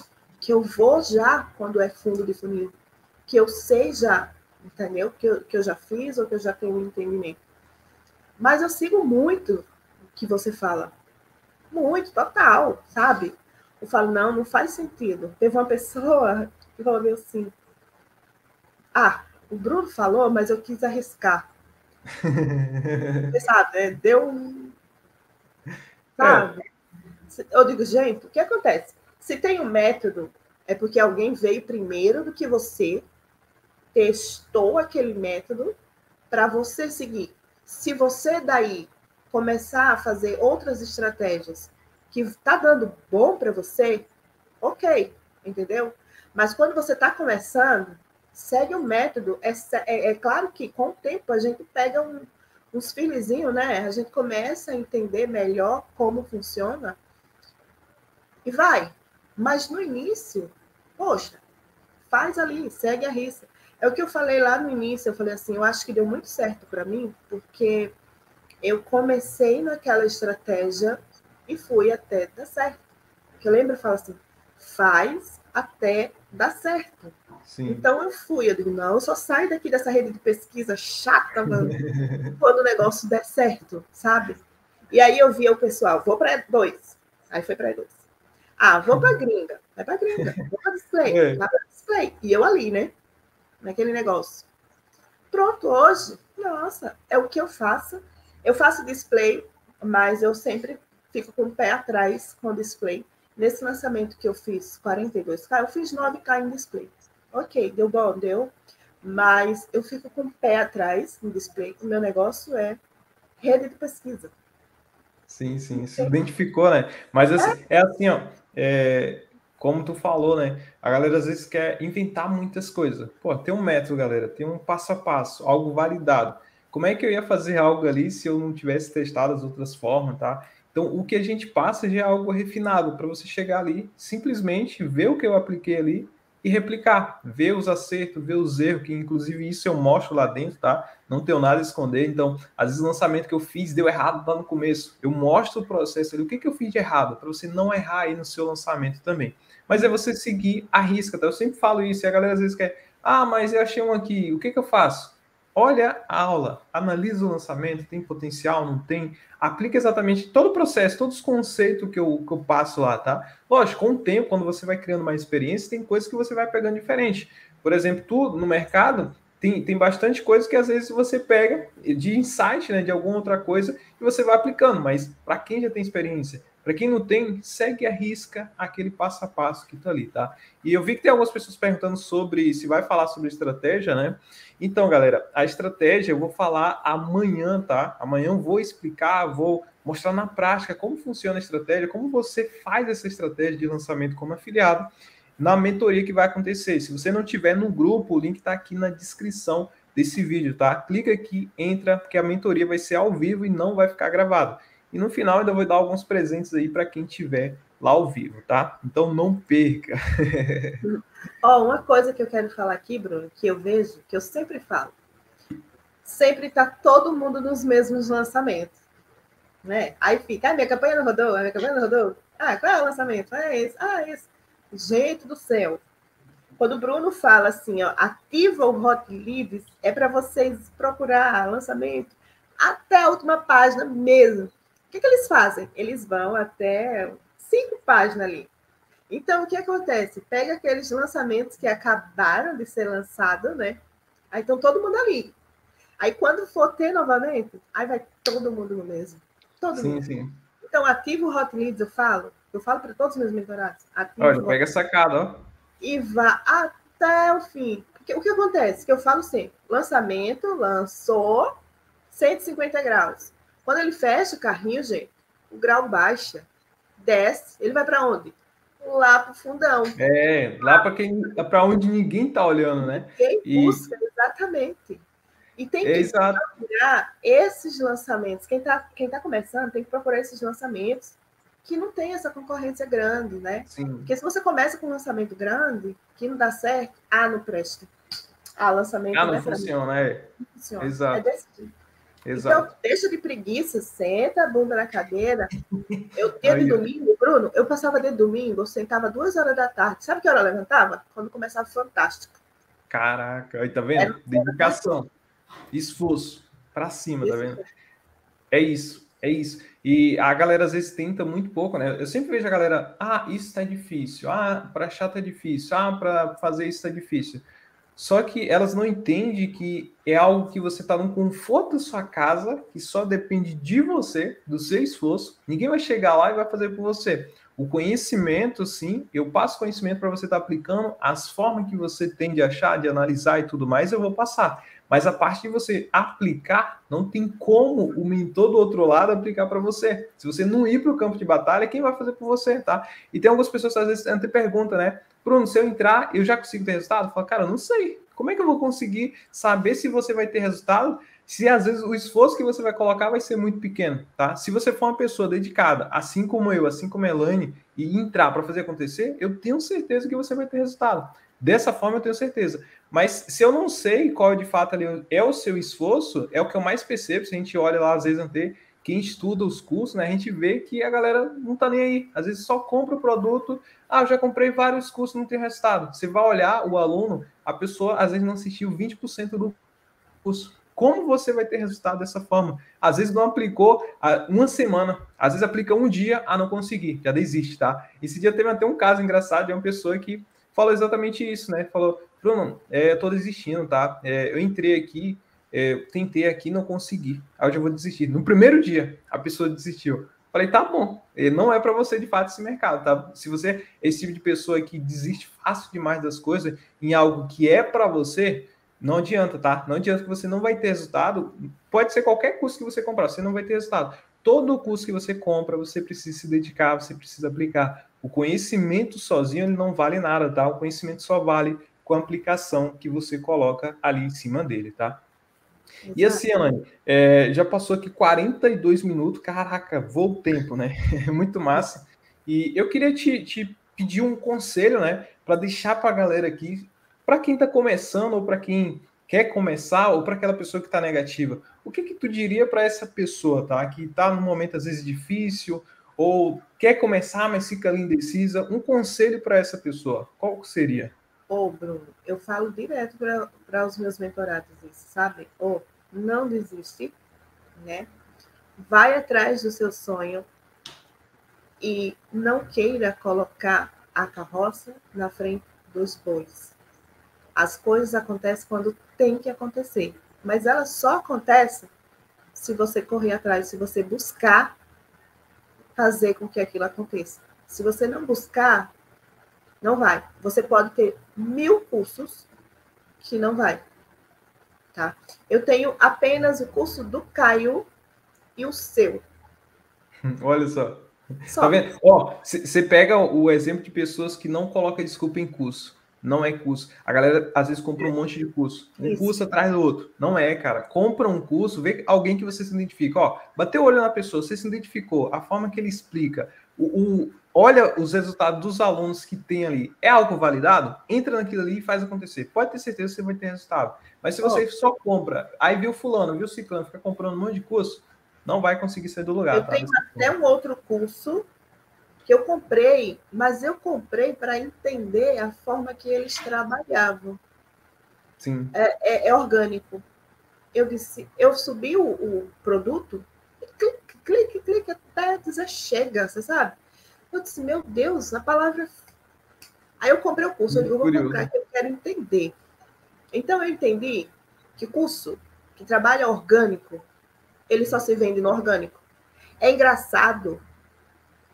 que eu vou já quando é fundo de funil, que eu sei já entendeu? Que eu, que eu já fiz ou que eu já tenho um entendimento. Mas eu sigo muito o que você fala. Muito, total, sabe? Eu falo, não, não faz sentido. Teve uma pessoa que falou assim: Ah, o Bruno falou, mas eu quis arriscar. Você sabe, né? Deu um. Sabe? É. Eu digo, gente, o que acontece? Se tem um método, é porque alguém veio primeiro do que você testou aquele método para você seguir. Se você daí começar a fazer outras estratégias que está dando bom para você, ok, entendeu? Mas quando você está começando, segue o método. É, é, é, claro que com o tempo a gente pega um, uns filizinhos, né? A gente começa a entender melhor como funciona e vai. Mas no início, poxa, faz ali, segue a risca. É o que eu falei lá no início, eu falei assim, eu acho que deu muito certo para mim, porque eu comecei naquela estratégia e fui até dar certo. Porque eu lembro, eu falo assim, faz até dar certo. Sim. Então eu fui, eu digo, não, eu só saio daqui dessa rede de pesquisa chata, mano, quando o negócio der certo, sabe? E aí eu via o pessoal, vou para dois. Aí foi para dois. Ah, vou para gringa. Vai para gringa. Vou para display. É. Vai para display. E eu ali, né? Naquele negócio. Pronto, hoje, nossa, é o que eu faço. Eu faço display, mas eu sempre fico com o pé atrás com o display. Nesse lançamento que eu fiz 42K, eu fiz 9K em display. Ok, deu bom, deu. Mas eu fico com o pé atrás no display. O meu negócio é rede de pesquisa. Sim, sim, se identificou, né? Mas assim, é, é assim, ó. É, como tu falou, né? A galera às vezes quer inventar muitas coisas. Pô, tem um método, galera, tem um passo a passo, algo validado. Como é que eu ia fazer algo ali se eu não tivesse testado as outras formas, tá? Então, o que a gente passa já é algo refinado para você chegar ali, simplesmente ver o que eu apliquei ali e replicar, ver os acertos, ver os erros, que inclusive isso eu mostro lá dentro, tá? Não tenho nada a esconder. Então, às vezes o lançamento que eu fiz deu errado lá no começo. Eu mostro o processo ali, o que, que eu fiz de errado, para você não errar aí no seu lançamento também mas é você seguir a risca. Tá? Eu sempre falo isso e a galera às vezes quer, ah, mas eu achei um aqui, o que, que eu faço? Olha a aula, analisa o lançamento, tem potencial, não tem? Aplica exatamente todo o processo, todos os conceitos que eu, que eu passo lá, tá? Lógico, com o tempo, quando você vai criando mais experiência, tem coisas que você vai pegando diferente. Por exemplo, tu no mercado, tem, tem bastante coisa que às vezes você pega de insight, né, de alguma outra coisa, e você vai aplicando, mas para quem já tem experiência, para quem não tem, segue a risca aquele passo a passo que está ali, tá? E eu vi que tem algumas pessoas perguntando sobre se vai falar sobre estratégia, né? Então, galera, a estratégia eu vou falar amanhã, tá? Amanhã eu vou explicar, vou mostrar na prática como funciona a estratégia, como você faz essa estratégia de lançamento como afiliado na mentoria que vai acontecer. Se você não tiver no grupo, o link está aqui na descrição desse vídeo, tá? Clica aqui, entra, porque a mentoria vai ser ao vivo e não vai ficar gravado. E no final ainda vou dar alguns presentes aí para quem tiver lá ao vivo, tá? Então não perca. Ó, oh, uma coisa que eu quero falar aqui, Bruno, que eu vejo, que eu sempre falo. Sempre tá todo mundo nos mesmos lançamentos, né? Aí fica, ah, minha campanha não rodou, a minha campanha não rodou. Ah, qual é o lançamento? Ah, é esse. Ah, é esse. Gente do céu. Quando o Bruno fala assim, ó, ativa o Hot Leads, é para vocês procurar lançamento até a última página mesmo que, que eles fazem? Eles vão até cinco páginas ali. Então, o que acontece? Pega aqueles lançamentos que acabaram de ser lançados, né? Aí estão todo mundo ali. Aí, quando for ter novamente, aí vai todo mundo no mesmo. Todo sim, mundo. Sim. Então, ativo o Hot Leads, eu falo. Eu falo para todos os meus mentorados. Olha, pega essa sacada, ó. E vá até o fim. Porque, o que acontece? Que eu falo sempre. Lançamento, lançou 150 graus. Quando ele fecha o carrinho, gente, o grau baixa, desce, ele vai para onde? Lá para o fundão. É, lá para quem, para onde ninguém está olhando, né? Quem busca, e... exatamente. E tem que Exato. procurar esses lançamentos. Quem está quem tá começando tem que procurar esses lançamentos que não tem essa concorrência grande, né? Sim. Porque se você começa com um lançamento grande, que não dá certo, ah, não presta. Ah, lançamento ah, não, não funciona, é. Não funciona. Exato. É desse tipo. Exato. Então, deixa de preguiça, senta a bunda na cadeira. Eu, dia de domingo, Bruno, eu passava de domingo, eu sentava duas horas da tarde. Sabe que hora eu levantava? Quando começava Fantástico. Caraca, aí tá vendo? Dedicação, esforço, pra cima, tá vendo? É isso, é isso. E a galera às vezes tenta muito pouco, né? Eu sempre vejo a galera, ah, isso tá difícil, ah, para achar tá difícil, ah, para fazer isso tá difícil. Só que elas não entendem que é algo que você está no conforto da sua casa, que só depende de você, do seu esforço. Ninguém vai chegar lá e vai fazer por você. O conhecimento, sim, eu passo conhecimento para você estar tá aplicando, as formas que você tem de achar, de analisar e tudo mais, eu vou passar. Mas a parte de você aplicar, não tem como o mentor do outro lado aplicar para você. Se você não ir para o campo de batalha, quem vai fazer por você, tá? E tem algumas pessoas que às vezes até perguntam, né? Bruno, se eu entrar, eu já consigo ter resultado? Fala, cara, não sei. Como é que eu vou conseguir saber se você vai ter resultado? Se às vezes o esforço que você vai colocar vai ser muito pequeno, tá? Se você for uma pessoa dedicada, assim como eu, assim como a Elaine, e entrar para fazer acontecer, eu tenho certeza que você vai ter resultado. Dessa forma, eu tenho certeza. Mas se eu não sei qual de fato é o seu esforço, é o que eu mais percebo. Se a gente olha lá, às vezes, até quem estuda os cursos, né, a gente vê que a galera não tá nem aí. Às vezes só compra o produto. Ah, eu já comprei vários cursos, não tem resultado. Você vai olhar o aluno, a pessoa às vezes não assistiu 20% do curso. Como você vai ter resultado dessa forma? Às vezes não aplicou uma semana, às vezes aplica um dia, a não conseguir, já desiste, tá? Esse dia teve até um caso engraçado de uma pessoa que falou exatamente isso, né? Falou, Bruno, é, eu tô desistindo, tá? É, eu entrei aqui, é, tentei aqui não consegui. Aí eu já vou desistir. No primeiro dia, a pessoa desistiu. Falei, tá bom, não é para você de fato esse mercado, tá? Se você é esse tipo de pessoa que desiste fácil demais das coisas em algo que é para você, não adianta, tá? Não adianta que você não vai ter resultado. Pode ser qualquer curso que você comprar, você não vai ter resultado. Todo curso que você compra, você precisa se dedicar, você precisa aplicar. O conhecimento sozinho não vale nada, tá? O conhecimento só vale com a aplicação que você coloca ali em cima dele, tá? Exato. E assim, Elaine, é, já passou aqui 42 minutos, caraca, voa o tempo, né? É muito massa. E eu queria te, te pedir um conselho, né, para deixar para a galera aqui, para quem está começando ou para quem quer começar ou para aquela pessoa que está negativa, o que que tu diria para essa pessoa, tá? Que está num momento às vezes difícil ou quer começar, mas fica ali indecisa, um conselho para essa pessoa, qual seria? Ô, oh, Bruno, eu falo direto para os meus mentorados isso, sabe? Ô, oh, não desiste, né? Vai atrás do seu sonho e não queira colocar a carroça na frente dos bois. As coisas acontecem quando tem que acontecer, mas elas só acontecem se você correr atrás, se você buscar fazer com que aquilo aconteça. Se você não buscar, não vai. Você pode ter mil cursos que não vai. Tá? Eu tenho apenas o curso do Caio e o seu. Olha só. só. Tá vendo? Ó, você pega o exemplo de pessoas que não colocam desculpa em curso. Não é curso. A galera às vezes compra um monte de curso. Um Isso. curso atrás do outro. Não é, cara. Compra um curso, vê alguém que você se identifica. Ó, bateu o olho na pessoa, você se identificou, a forma que ele explica, o, o, olha os resultados dos alunos que tem ali. É algo validado? Entra naquilo ali e faz acontecer. Pode ter certeza que você vai ter resultado. Mas se você oh. só compra, aí viu fulano, viu ciclano, fica comprando um monte de curso, não vai conseguir sair do lugar. Eu tá? tenho até um outro curso que eu comprei, mas eu comprei para entender a forma que eles trabalhavam. Sim. É, é, é orgânico. Eu disse, eu subi o, o produto, clique, clique, até dizer chega, você sabe? Eu disse, meu Deus, a palavra. Aí eu comprei o curso, eu vou comprar que eu quero entender. Então eu entendi que curso que trabalha orgânico, ele só se vende no orgânico. É engraçado.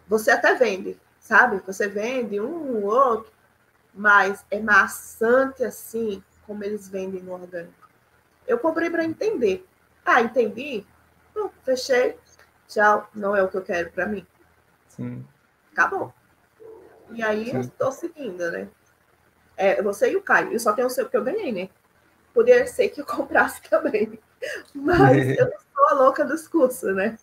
Você até vende, sabe? Você vende um, um outro, mas é maçante assim como eles vendem no orgânico. Eu comprei para entender. Ah, entendi. Bom, fechei. Tchau, não é o que eu quero para mim. Sim. Acabou. E aí Sim. eu estou seguindo, né? É, você e o Caio. Eu só tenho o seu que eu ganhei, né? Poderia ser que eu comprasse também. Mas eu não sou a louca dos cursos, né?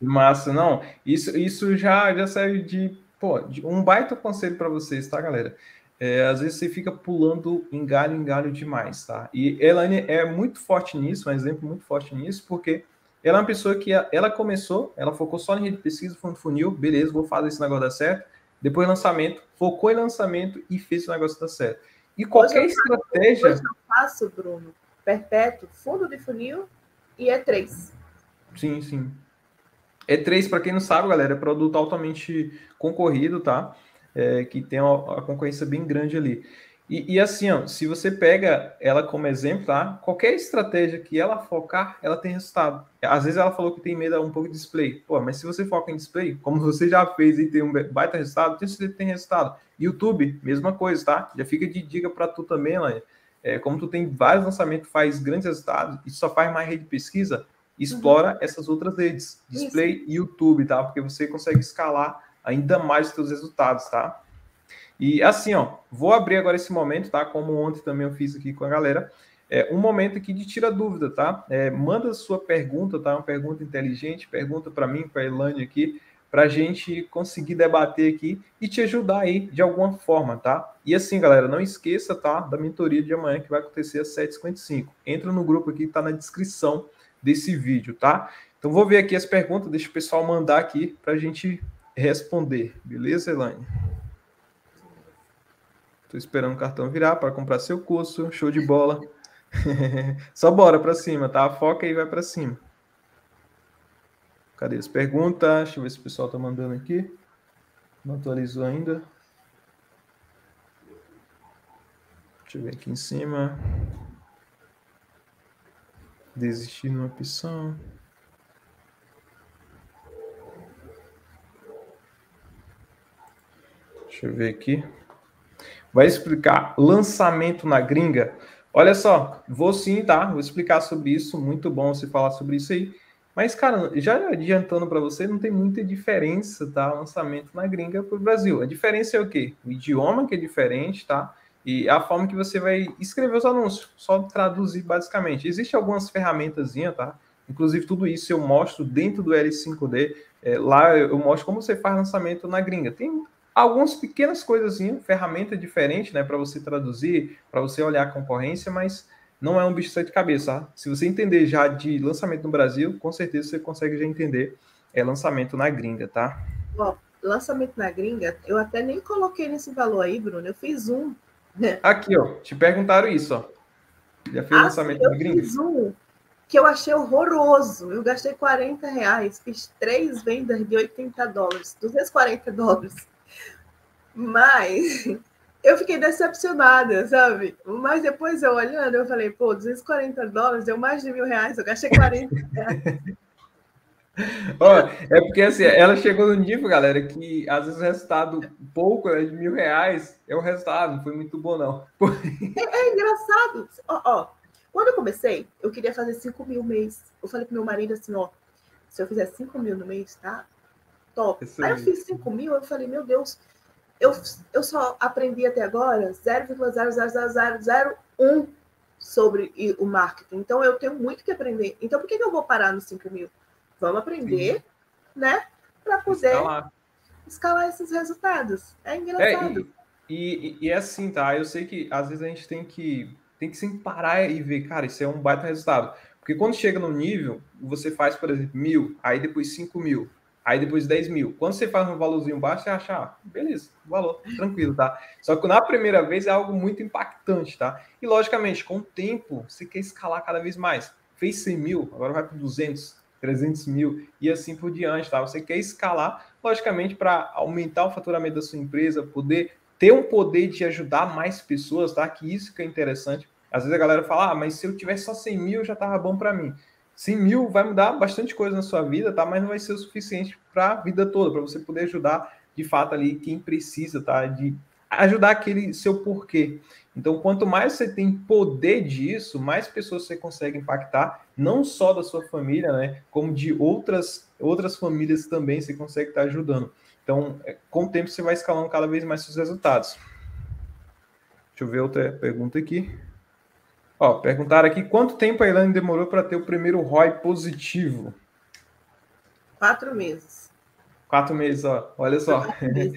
Massa, não. Isso, isso já, já serve de, pô, de um baita conselho para vocês, tá, galera? É, às vezes você fica pulando em galho em galho demais, tá? E Elaine é muito forte nisso, um exemplo muito forte nisso, porque ela é uma pessoa que ela começou, ela focou só em rede de pesquisa, fundo funil, beleza, vou fazer esse negócio dar certo. Depois lançamento, focou em lançamento e fez o negócio dar certo. E qualquer hoje estratégia. Hoje eu faço, Bruno, perpétuo, fundo de funil e E3. Sim, sim. E3, para quem não sabe, galera, é produto altamente concorrido, tá? É, que tem uma, concorrência bem grande ali. E, e, assim, ó, se você pega ela como exemplo, tá? Qualquer estratégia que ela focar, ela tem resultado. Às vezes ela falou que tem medo um pouco de display. Pô, mas se você foca em display, como você já fez e tem um baita resultado, tem certeza que tem resultado. YouTube, mesma coisa, tá? Já fica de dica para tu também, Elaine. É, como tu tem vários lançamentos, faz grandes resultados e só faz mais rede de pesquisa, explora uhum. essas outras redes, display e YouTube, tá? Porque você consegue escalar ainda mais os seus resultados, tá? E assim, ó, vou abrir agora esse momento, tá? Como ontem também eu fiz aqui com a galera. É um momento aqui de tira dúvida, tá? É, manda sua pergunta, tá? Uma pergunta inteligente, pergunta para mim, para a Elane aqui, para a gente conseguir debater aqui e te ajudar aí de alguma forma, tá? E assim, galera, não esqueça, tá? Da mentoria de amanhã que vai acontecer às 7h55. Entra no grupo aqui que tá na descrição desse vídeo, tá? Então vou ver aqui as perguntas, deixa o pessoal mandar aqui para a gente responder, beleza, Elaine? Estou esperando o cartão virar para comprar seu curso. Show de bola. Só bora para cima, tá? Foca e vai para cima. Cadê as perguntas? Deixa eu ver se o pessoal está mandando aqui. Não atualizou ainda. Deixa eu ver aqui em cima. Desistir numa opção. Deixa eu ver aqui vai explicar lançamento na gringa. Olha só, vou sim, tá? Vou explicar sobre isso. Muito bom você falar sobre isso aí. Mas, cara, já adiantando para você, não tem muita diferença, tá? Lançamento na gringa para o Brasil. A diferença é o quê? O idioma que é diferente, tá? E a forma que você vai escrever os anúncios, só traduzir basicamente. Existem algumas ferramentas, tá? Inclusive, tudo isso eu mostro dentro do L5D. É, lá eu mostro como você faz lançamento na gringa. Tem algumas pequenas coisas, ferramenta diferente, né, para você traduzir, para você olhar a concorrência, mas não é um bicho de cabeça. Tá? Se você entender já de lançamento no Brasil, com certeza você consegue já entender é lançamento na gringa, tá? Ó, lançamento na gringa, eu até nem coloquei nesse valor aí, Bruno. Eu fiz um. Né? Aqui, ó. Te perguntaram isso, ó. Já fez ah, lançamento na gringa? Eu fiz um que eu achei horroroso. Eu gastei 40 reais, fiz três vendas de 80 dólares, 240 dólares. Mas eu fiquei decepcionada, sabe? Mas depois eu olhando, eu falei, pô, 240 dólares deu mais de mil reais, eu gastei 40 reais. oh, é porque assim, ela chegou no nível, galera, que às vezes o resultado pouco né, de mil reais é o resultado, não foi muito bom, não. É, é engraçado. Ó, ó, quando eu comecei, eu queria fazer 5 mil mês. Eu falei pro meu marido assim, ó, se eu fizer 5 mil no mês, tá? Top. Aí eu fiz 5 mil, eu falei, meu Deus, eu, eu só aprendi até agora 0,00001 sobre o marketing. Então, eu tenho muito que aprender. Então, por que, que eu vou parar nos 5 mil? Vamos aprender, Sim. né? Para poder escalar. escalar. esses resultados. É engraçado. É, e, e, e, é assim, tá? Eu sei que às vezes a gente tem que, tem que sempre parar e ver, cara, isso é um baita resultado. Porque quando chega no nível, você faz, por exemplo, mil, aí depois 5 mil, Aí depois 10 mil. Quando você faz um valorzinho baixo, você acha, ah, beleza, valor, tranquilo, tá? Só que na primeira vez é algo muito impactante, tá? E logicamente, com o tempo, você quer escalar cada vez mais. Fez 100 mil, agora vai para 200, 300 mil e assim por diante, tá? Você quer escalar, logicamente, para aumentar o faturamento da sua empresa, poder ter um poder de ajudar mais pessoas, tá? Que isso que é interessante. Às vezes a galera fala, ah, mas se eu tivesse só 100 mil já tava bom para mim. 100 mil vai mudar bastante coisa na sua vida, tá? Mas não vai ser o suficiente para a vida toda, para você poder ajudar de fato ali quem precisa, tá? De ajudar aquele seu porquê. Então, quanto mais você tem poder disso, mais pessoas você consegue impactar, não só da sua família, né? Como de outras outras famílias também você consegue estar ajudando. Então, é, com o tempo, você vai escalando cada vez mais seus resultados. Deixa eu ver outra pergunta aqui. Ó, perguntaram aqui quanto tempo a Elaine demorou para ter o primeiro ROI positivo? Quatro meses. Quatro meses, ó. Olha só.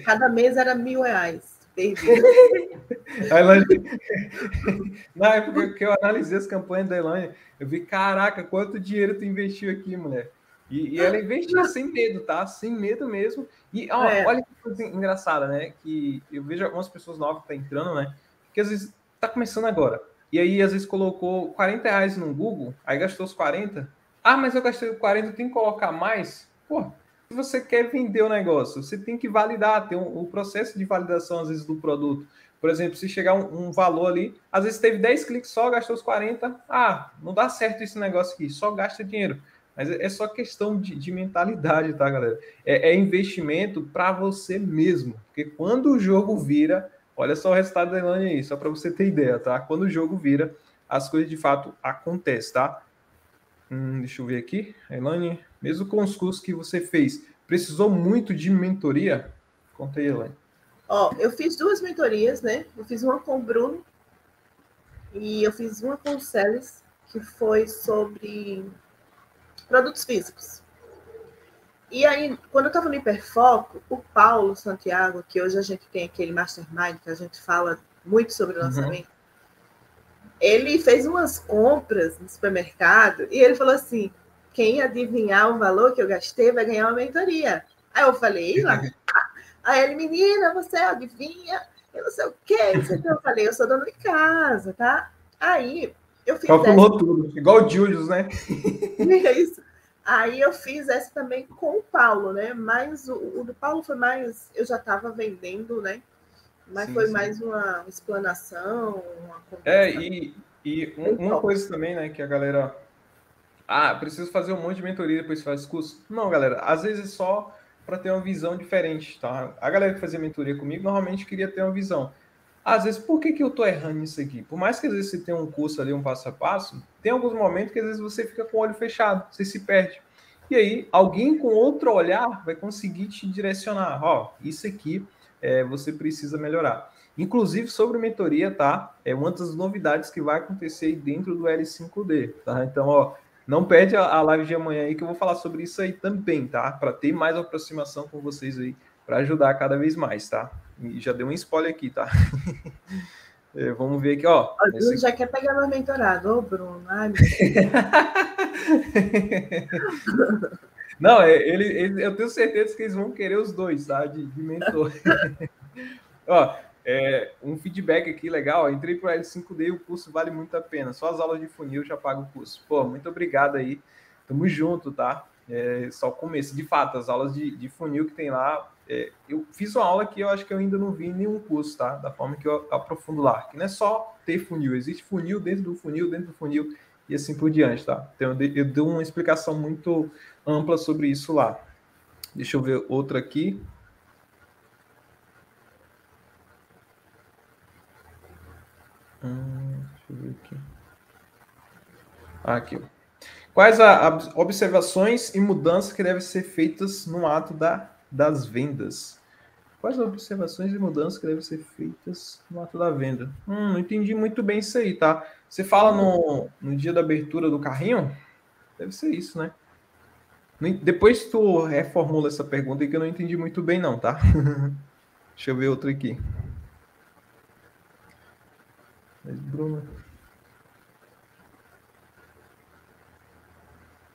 Cada mês era mil reais. a Elaine... Na época que eu analisei as campanhas da Elaine, eu vi, caraca, quanto dinheiro tu investiu aqui, mulher. E, e ela investiu sem medo, tá? Sem medo mesmo. E ó, é. olha que coisa engraçada, né? Que eu vejo algumas pessoas novas que estão tá entrando, né? Que às vezes tá começando agora. E aí, às vezes, colocou 40 reais no Google, aí gastou os 40. Ah, mas eu gastei 40, tem que colocar mais? Pô, se você quer vender o negócio, você tem que validar, tem um, um processo de validação, às vezes, do produto. Por exemplo, se chegar um, um, valor ali, às vezes teve 10 cliques só, gastou os 40. Ah, não dá certo esse negócio aqui, só gasta dinheiro. Mas é, é só questão de, de mentalidade, tá, galera? É, é investimento para você mesmo. Porque quando o jogo vira, olha só o resultado da Elane aí, só para você ter ideia, tá? Quando o jogo vira, as coisas de fato acontecem, tá? Hum, deixa eu ver aqui. Elane, mesmo com os cursos que você fez, precisou muito de mentoria? Conta aí, Elane. Ó, eu fiz duas mentorias, né? Eu fiz uma com o Bruno e eu fiz uma com o Celes, que foi sobre produtos físicos. E aí, quando eu estava no Hiperfoco, o Paulo Santiago, que hoje a gente tem aquele mastermind que a gente fala muito sobre uhum. lançamento, uhum. ele fez umas compras no supermercado e ele falou assim: quem adivinhar o valor que eu gastei vai ganhar uma mentoria. Aí eu falei, lá. Aí ele, menina, você adivinha? Eu não sei o quê. Eu falei, eu sou dona de casa, tá? Aí eu fiz Calculou tudo, igual o Julius, né? é isso. Aí eu fiz essa também com o Paulo, né? Mas o, o do Paulo foi mais. Eu já estava vendendo, né? Mas sim, foi sim. mais uma explanação. Uma é, e, e um, uma coisa também, né? Que a galera. Ah, preciso fazer um monte de mentoria depois faz curso. Não, galera. Às vezes é só para ter uma visão diferente, tá? A galera que fazia mentoria comigo normalmente queria ter uma visão às vezes, por que, que eu estou errando nisso aqui? Por mais que às vezes você tenha um curso ali, um passo a passo, tem alguns momentos que às vezes você fica com o olho fechado, você se perde. E aí, alguém com outro olhar vai conseguir te direcionar. Ó, isso aqui é, você precisa melhorar. Inclusive, sobre mentoria, tá? É uma das novidades que vai acontecer dentro do L5D, tá? Então, ó, não perde a live de amanhã aí que eu vou falar sobre isso aí também, tá? Para ter mais aproximação com vocês aí, para ajudar cada vez mais, tá? Já deu um spoiler aqui, tá? É, vamos ver aqui, ó. O Bruno já quer pegar meu mentorado. Ô, Bruno, ai, Não, é, ele, ele, eu tenho certeza que eles vão querer os dois, tá? De, de mentor. ó, é, um feedback aqui legal. Entrei para L5D e o curso vale muito a pena. Só as aulas de funil já pago o curso. Pô, muito obrigado aí. Tamo junto, tá? É só o começo. De fato, as aulas de, de funil que tem lá é, eu fiz uma aula que eu acho que eu ainda não vi em nenhum curso, tá? Da forma que eu aprofundo lá. Que não é só ter funil, existe funil dentro do funil, dentro do funil e assim por diante, tá? Então eu dei uma explicação muito ampla sobre isso lá. Deixa eu ver outra aqui. Hum, deixa eu ver aqui. Ah, aqui. Quais as observações e mudanças que devem ser feitas no ato da das vendas. Quais observações e mudanças que devem ser feitas no ato da venda? Hum, não entendi muito bem isso aí, tá? Você fala no, no dia da abertura do carrinho? Deve ser isso, né? Depois tu reformula essa pergunta que eu não entendi muito bem, não, tá? Deixa eu ver outra aqui. Mas, Bruno.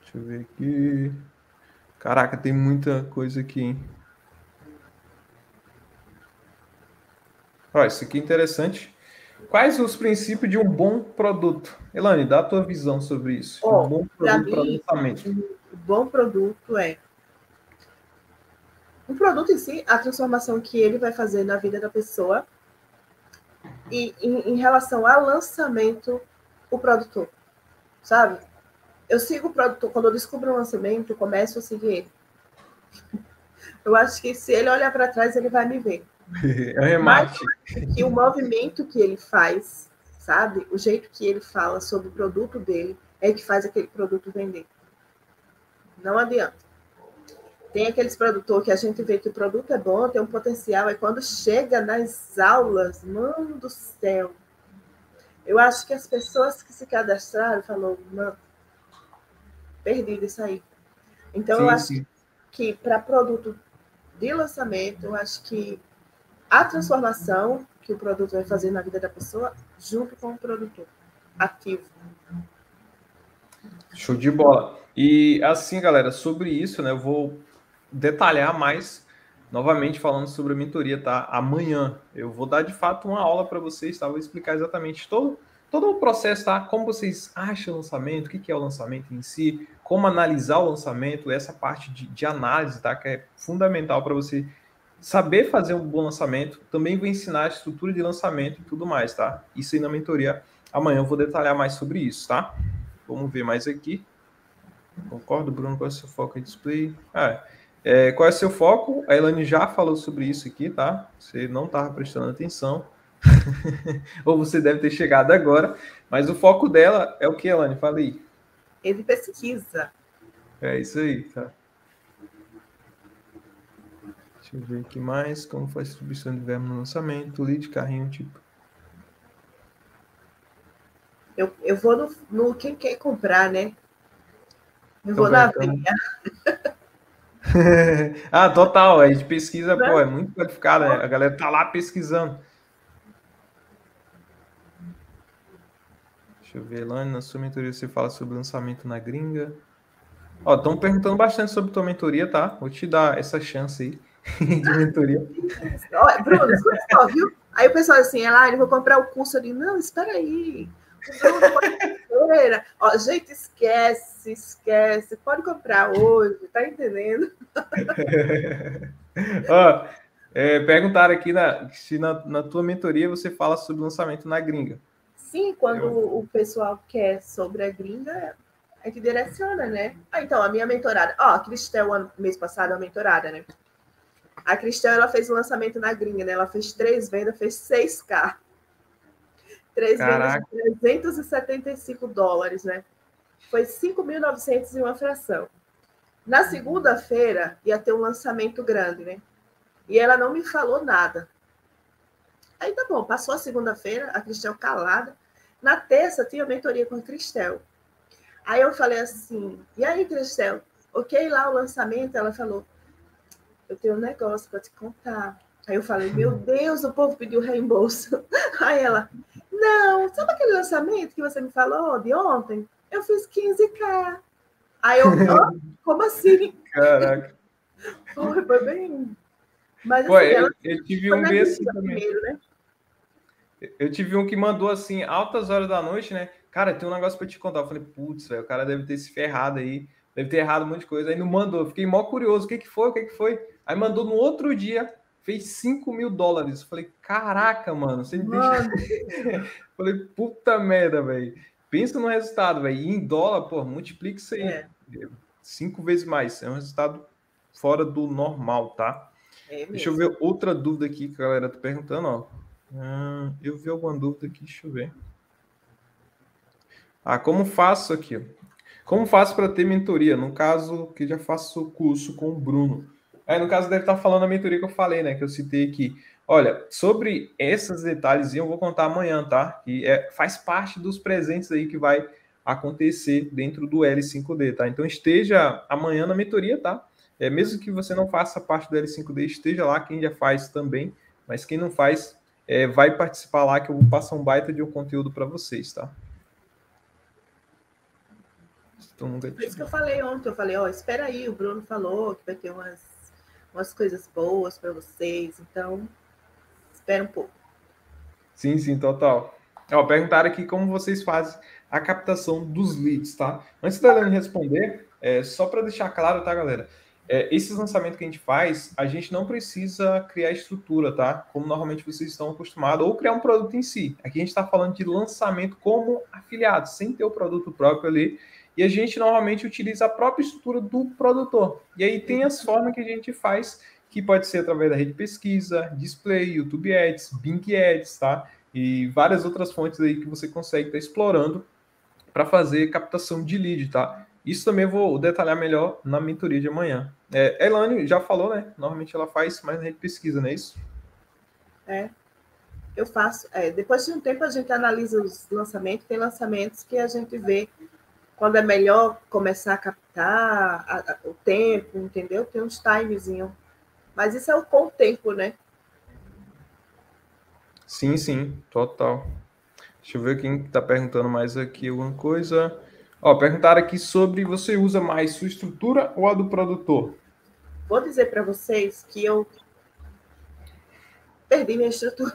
Deixa eu ver aqui. Caraca, tem muita coisa aqui, hein? Olha, isso aqui é interessante. Quais os princípios de um bom produto? Elane, dá a tua visão sobre isso. Oh, um bom produto para lançamento. Um bom produto é um produto em si, a transformação que ele vai fazer na vida da pessoa e em, em relação ao lançamento, o produtor, sabe? Eu sigo o produtor, quando eu descubro um lançamento, eu começo a seguir ele. Eu acho que se ele olhar para trás, ele vai me ver. É remate. E o movimento que ele faz, sabe? O jeito que ele fala sobre o produto dele é que faz aquele produto vender. Não adianta. Tem aqueles produtores que a gente vê que o produto é bom, tem um potencial, e quando chega nas aulas, mano do céu, eu acho que as pessoas que se cadastraram falou, mano, perdido isso aí. Então, sim, eu acho sim. que para produto de lançamento, eu acho que a transformação que o produto vai fazer na vida da pessoa, junto com o produtor ativo. Show de bola. E assim, galera, sobre isso, né, eu vou detalhar mais novamente falando sobre a mentoria, tá? Amanhã eu vou dar de fato uma aula para vocês, tá? Vou explicar exatamente todo, todo o processo, tá? Como vocês acham o lançamento, o que é o lançamento em si, como analisar o lançamento, essa parte de, de análise, tá? Que é fundamental para você saber fazer um bom lançamento. Também vou ensinar a estrutura de lançamento e tudo mais, tá? Isso aí na mentoria. Amanhã eu vou detalhar mais sobre isso, tá? Vamos ver mais aqui. Concordo, Bruno, qual é o seu foco em display? Ah, é, qual é o seu foco? A Elane já falou sobre isso aqui, tá? Você não estava prestando atenção. Ou você deve ter chegado agora. Mas o foco dela é o que, Elane? Fala aí. Ele pesquisa. É isso aí, tá? Deixa eu ver aqui mais. Como faz distribuição de verbo no lançamento, lead, carrinho, tipo. Eu, eu vou no, no quem quer comprar, né? Eu vou na vinha. ah, total. A gente pesquisa, Não. pô, é muito qualificada. Né? A galera tá lá pesquisando. Deixa eu ver, Lani, na sua mentoria você fala sobre lançamento na gringa. Ó, estão perguntando bastante sobre tua mentoria, tá? Vou te dar essa chance aí de mentoria. Olha, Bruno, só, viu? Aí o pessoal assim, ah, eu vou comprar o curso ali. Não, espera aí. Ó, gente, esquece, esquece. Pode comprar hoje, tá entendendo? Ó, é, perguntaram aqui na, se na, na, tua mentoria você fala sobre lançamento na gringa. Sim, quando Eu... o pessoal quer sobre a gringa, é que direciona, né? Ah, então, a minha mentorada. Ó, a Cristel, ano, mês passado, a mentorada, né? A Cristel, ela fez o um lançamento na gringa, né? Ela fez três vendas, fez 6K. Três vendas de 375 dólares, né? Foi 5.900 e uma fração. Na segunda-feira ia ter um lançamento grande, né? E ela não me falou nada. Aí tá bom, passou a segunda-feira, a Cristel calada. Na terça tinha mentoria com a Cristel. Aí eu falei assim: e aí, Cristel, ok lá o lançamento? Ela falou: eu tenho um negócio para te contar. Aí eu falei: meu Deus, o povo pediu reembolso. Aí ela: não, sabe aquele lançamento que você me falou de ontem? Eu fiz 15k. Aí eu, oh, como assim? Caraca. Foi, foi bem. Mas assim, Pô, eu, eu, tive um desse também. Primeiro, né? Eu tive um que mandou assim, altas horas da noite, né? Cara, tem um negócio para te contar. Eu falei, putz, velho, o cara deve ter se ferrado aí, deve ter errado um monte de coisa. Aí não mandou, fiquei mó curioso, o que que foi, o que que foi? Aí mandou no outro dia, fez 5 mil dólares. Falei, caraca, mano, você me deixa. Falei, puta merda, velho. Pensa no resultado, velho. E em dólar, pô, multiplica isso aí. É. Cinco vezes mais. É um resultado fora do normal, tá? É deixa eu ver outra dúvida aqui que a galera tá perguntando, ó. Hum, eu vi alguma dúvida aqui, deixa eu ver. Ah, como faço aqui? Como faço para ter mentoria? No caso, que já faço curso com o Bruno. Aí, no caso, deve estar falando a mentoria que eu falei, né? Que eu citei aqui. Olha, sobre esses detalhes eu vou contar amanhã, tá? Que é, faz parte dos presentes aí que vai acontecer dentro do L5D, tá? Então esteja amanhã na mentoria, tá? É, mesmo que você não faça parte do L5D, esteja lá, quem já faz também, mas quem não faz, é, vai participar lá que eu vou passar um baita de um conteúdo para vocês, tá? Por isso que eu falei ontem, eu falei, ó, espera aí, o Bruno falou que vai ter umas umas coisas boas para vocês. Então, espera um pouco. Sim, sim, total. Ó, perguntaram aqui como vocês fazem a captação dos leads, tá? Antes da Helene responder, é, só para deixar claro, tá, galera? É, esses lançamentos que a gente faz, a gente não precisa criar estrutura, tá? Como normalmente vocês estão acostumados, ou criar um produto em si. Aqui a gente está falando de lançamento como afiliado, sem ter o produto próprio ali e a gente normalmente utiliza a própria estrutura do produtor. E aí tem as formas que a gente faz, que pode ser através da rede pesquisa, display, YouTube Ads, Bing Ads, tá? E várias outras fontes aí que você consegue estar tá explorando para fazer captação de lead, tá? Isso também eu vou detalhar melhor na mentoria de amanhã, É, Elane já falou, né? Normalmente ela faz, mas a gente pesquisa, não é isso? É. Eu faço. É, depois de um tempo a gente analisa os lançamentos. Tem lançamentos que a gente vê quando é melhor começar a captar a, a, o tempo, entendeu? Tem uns timezinho. Mas isso é o com o tempo, né? Sim, sim, total. Deixa eu ver quem está perguntando mais aqui alguma coisa. Ó, perguntaram aqui sobre você usa mais sua estrutura ou a do produtor? Vou dizer para vocês que eu perdi minha estrutura.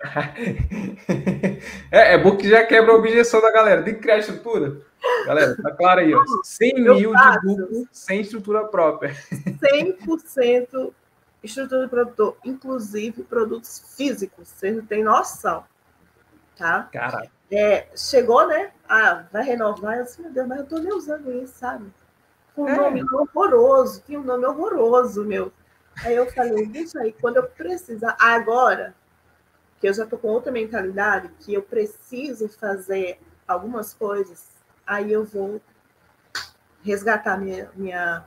é, é bom que já quebra a objeção da galera. Tem que criar estrutura. Galera, tá claro aí, ó. 100 eu mil de lucro sem estrutura própria. 100% estrutura do produtor, inclusive produtos físicos. Vocês não têm noção. Tá? Cara. É, chegou, né? Ah, vai renovar. Eu disse, meu Deus, mas eu tô nem usando isso, sabe? Com um é. nome horroroso. Tinha um nome horroroso, meu. Aí eu falei, deixa aí, quando eu precisar, agora, que eu já tô com outra mentalidade, que eu preciso fazer algumas coisas, aí eu vou resgatar minha, minha,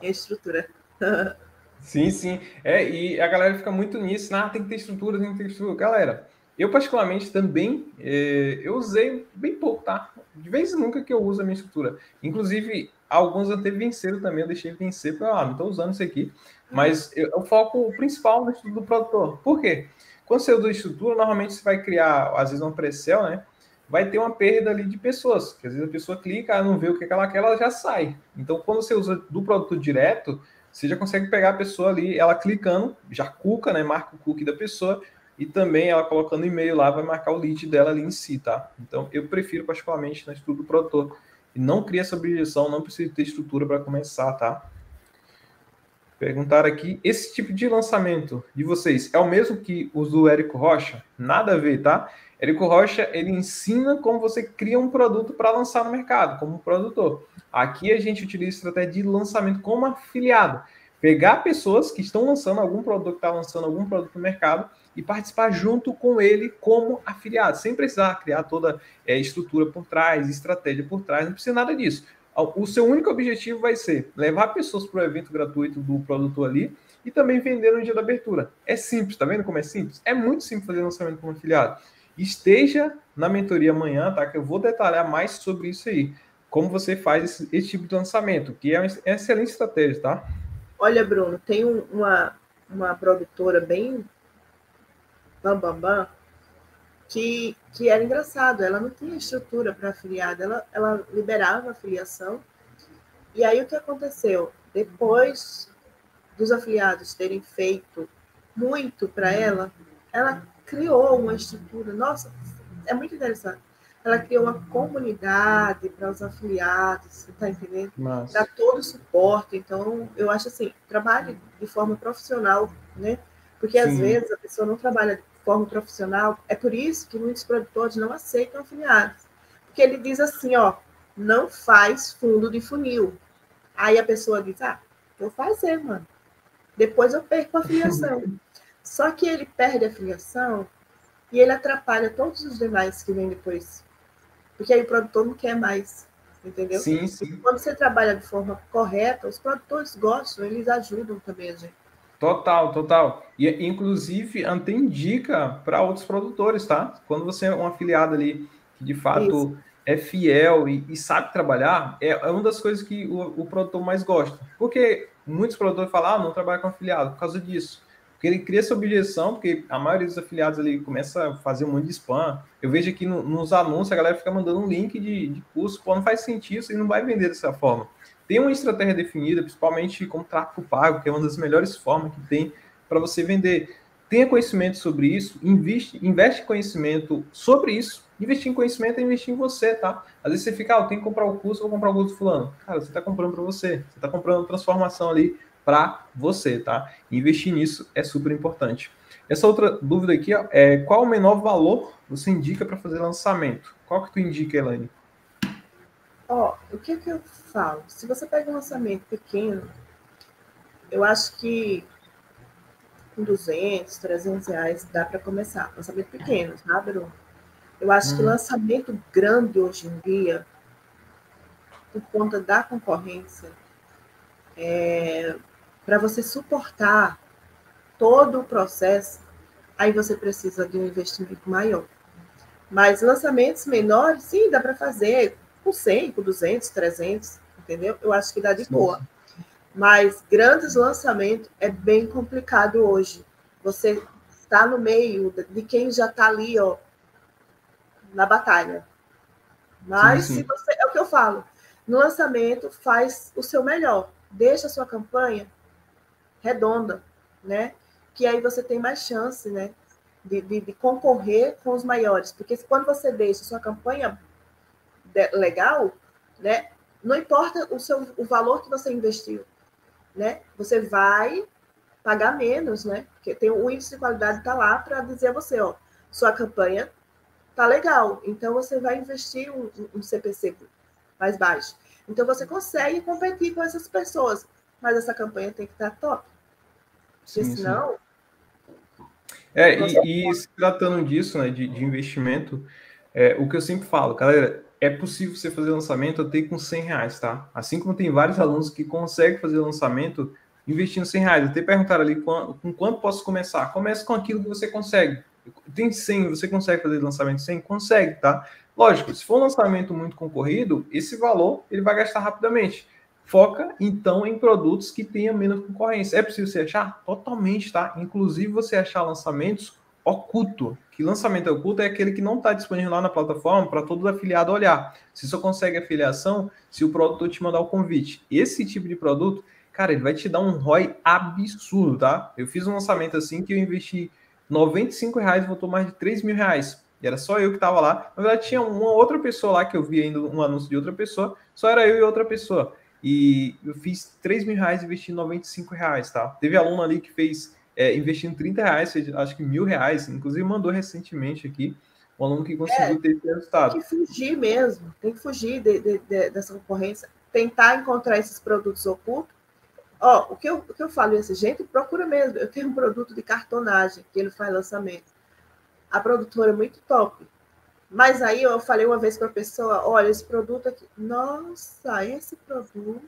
minha estrutura. sim, sim. É, e a galera fica muito nisso, ah, tem que ter estrutura, tem que ter estrutura. Galera, eu, particularmente, também, é, eu usei bem pouco, tá? De vez em nunca que eu uso a minha estrutura. Inclusive, alguns até venceram também, eu deixei vencer, porque, ah, não estou usando isso aqui. Mas eu, eu foco principal no estudo do produtor. Por quê? Quando você usa estrutura, normalmente você vai criar, às vezes, um pre-sell, né? Vai ter uma perda ali de pessoas, que às vezes a pessoa clica, não vê o que ela quer, ela já sai. Então, quando você usa do produto direto, você já consegue pegar a pessoa ali, ela clicando, já cuca, né? Marca o cookie da pessoa, e também ela colocando e-mail lá vai marcar o lead dela ali em si, tá? Então eu prefiro particularmente no estudo do produtor e não cria essa objeção, não precisa ter estrutura para começar, tá? Perguntaram aqui, esse tipo de lançamento de vocês é o mesmo que os do Érico Rocha? Nada a ver, tá? Érico Rocha, ele ensina como você cria um produto para lançar no mercado, como produtor. Aqui a gente utiliza estratégia de lançamento como afiliado. Pegar pessoas que estão lançando algum produto, que está lançando algum produto no mercado e participar junto com ele como afiliado, sem precisar criar toda é, estrutura por trás, estratégia por trás, não precisa nada disso. O seu único objetivo vai ser levar pessoas para o evento gratuito do produtor ali e também vender no dia da abertura. É simples, tá vendo como é simples? É muito simples fazer lançamento como afiliado. Esteja na mentoria amanhã, tá? Que eu vou detalhar mais sobre isso aí. Como você faz esse, esse tipo de lançamento, que é uma excelente estratégia, tá? Olha, Bruno, tem uma, uma produtora bem bam, bam, bam, que, que era engraçado, ela não tinha estrutura para afiliada, ela, ela liberava a filiação. E aí o que aconteceu? Depois dos afiliados terem feito muito para ela, ela criou uma estrutura. Nossa, é muito interessante. Ela criou uma comunidade para os afiliados, você está entendendo? Para todo o suporte. Então, eu acho assim, trabalhe de forma profissional, né? Porque Sim. às vezes a pessoa não trabalha forma profissional. É por isso que muitos produtores não aceitam afiliados. Porque ele diz assim, ó, não faz fundo de funil. Aí a pessoa diz, ah, vou fazer, mano. Depois eu perco a filiação. Só que ele perde a filiação e ele atrapalha todos os demais que vêm depois. Porque aí o produtor não quer mais, entendeu? Sim, sim. Quando você trabalha de forma correta, os produtores gostam, eles ajudam também a gente. Total, total. E inclusive tem dica para outros produtores, tá? Quando você é um afiliado ali que de fato Isso. é fiel e, e, sabe trabalhar, é, é, uma das coisas que o, o, produtor mais gosta. Porque muitos produtores falam, ah, não trabalho com afiliado por causa disso. Porque ele cria essa objeção, porque a maioria dos afiliados ali começa a fazer um monte de spam. Eu vejo aqui no, nos anúncios a galera fica mandando um link de, de curso, pô, não faz sentido, e não vai vender dessa forma tem uma estratégia definida, principalmente com tráfego pago, que é uma das melhores formas que tem para você vender. Tenha conhecimento sobre isso, investe, investe conhecimento sobre isso. Investir em conhecimento é investir em você, tá? Às vezes você fica, ah, eu tenho que comprar o curso, vou comprar o curso do fulano. Cara, você está comprando para você. Você está comprando transformação ali para você, tá? Investir nisso é super importante. Essa outra dúvida aqui ó, é qual o menor valor você indica para fazer lançamento? Qual que tu indica, Elaine? Ó, o que, que eu falo? Se você pega um lançamento pequeno, eu acho que com 200, 300 reais dá para começar. Lançamento pequeno, tá, Bruno? Eu acho hum. que lançamento grande hoje em dia, por conta da concorrência, é, para você suportar todo o processo, aí você precisa de um investimento maior. Mas lançamentos menores, sim, dá para fazer com 100, com 200, 300, entendeu? Eu acho que dá de boa. Mas grandes lançamentos é bem complicado hoje. Você está no meio de quem já está ali, ó, na batalha. Mas sim, sim. se você, é o que eu falo, no lançamento faz o seu melhor, deixa a sua campanha redonda, né? Que aí você tem mais chance, né? De, de, de concorrer com os maiores, porque quando você deixa a sua campanha legal, né? Não importa o seu o valor que você investiu, né? Você vai pagar menos, né? Porque tem o índice de qualidade está lá para dizer a você, ó, sua campanha tá legal, então você vai investir um, um CPC mais baixo. Então você consegue competir com essas pessoas, mas essa campanha tem que estar tá top. Porque sim, senão. Sim. É, e, e, se tratando disso, né, de, de investimento, é, o que eu sempre falo, galera, é possível você fazer lançamento até com 100 reais, tá? Assim como tem vários alunos que conseguem fazer lançamento investindo 100 reais. Até perguntaram ali com, com quanto posso começar. Comece com aquilo que você consegue. Tem 100, você consegue fazer lançamento 100? Consegue, tá? Lógico, se for um lançamento muito concorrido, esse valor ele vai gastar rapidamente. Foca, então, em produtos que tenham menos concorrência. É possível você achar? Totalmente, tá? Inclusive, você achar lançamentos oculto. Que lançamento oculto é aquele que não está disponível lá na plataforma para todo afiliado olhar. Você só consegue afiliação se o produtor te mandar o convite. Esse tipo de produto, cara, ele vai te dar um ROI absurdo, tá? Eu fiz um lançamento assim que eu investi 95 reais e voltou mais de 3 mil reais. E era só eu que estava lá. Na verdade, tinha uma outra pessoa lá que eu vi ainda um anúncio de outra pessoa. Só era eu e outra pessoa. E eu fiz 3 mil reais investindo 95 reais, tá? Teve aluno ali que fez é, investindo 30 reais, acho que mil reais, inclusive mandou recentemente aqui um aluno que conseguiu é, ter esse resultado. Tem que fugir mesmo, tem que fugir de, de, de, dessa concorrência, tentar encontrar esses produtos ocultos. Ó, o que eu, o que eu falo esse gente, procura mesmo. Eu tenho um produto de cartonagem que ele faz lançamento. A produtora é muito top. Mas aí eu falei uma vez para a pessoa: olha, esse produto aqui. Nossa, esse produto.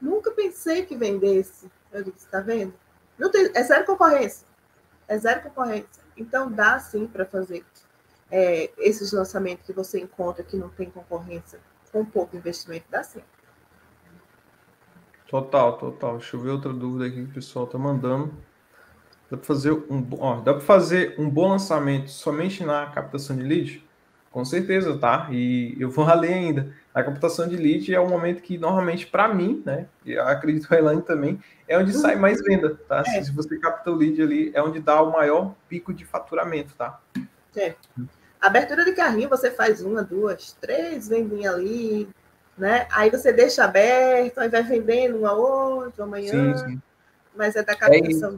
Nunca pensei que vendesse. Eu disse: está vendo? Não tem, é zero concorrência. É zero concorrência. Então dá sim para fazer é, esses lançamentos que você encontra que não tem concorrência com pouco investimento, dá sim. Total, total. Deixa eu ver outra dúvida aqui que o pessoal está mandando. Dá para fazer um, dá para fazer um bom lançamento somente na captação de lead? Com certeza, tá? E eu vou além ainda. A captação de lead é o momento que normalmente para mim, né? E acredito que a Elaine também, é onde sai mais venda, tá? É. Se você capta o lead ali, é onde dá o maior pico de faturamento, tá? É. Abertura de carrinho, você faz uma, duas, três vendinhas ali, né? Aí você deixa aberto, aí vai vendendo uma outra amanhã. Sim, sim. Mas é da captação.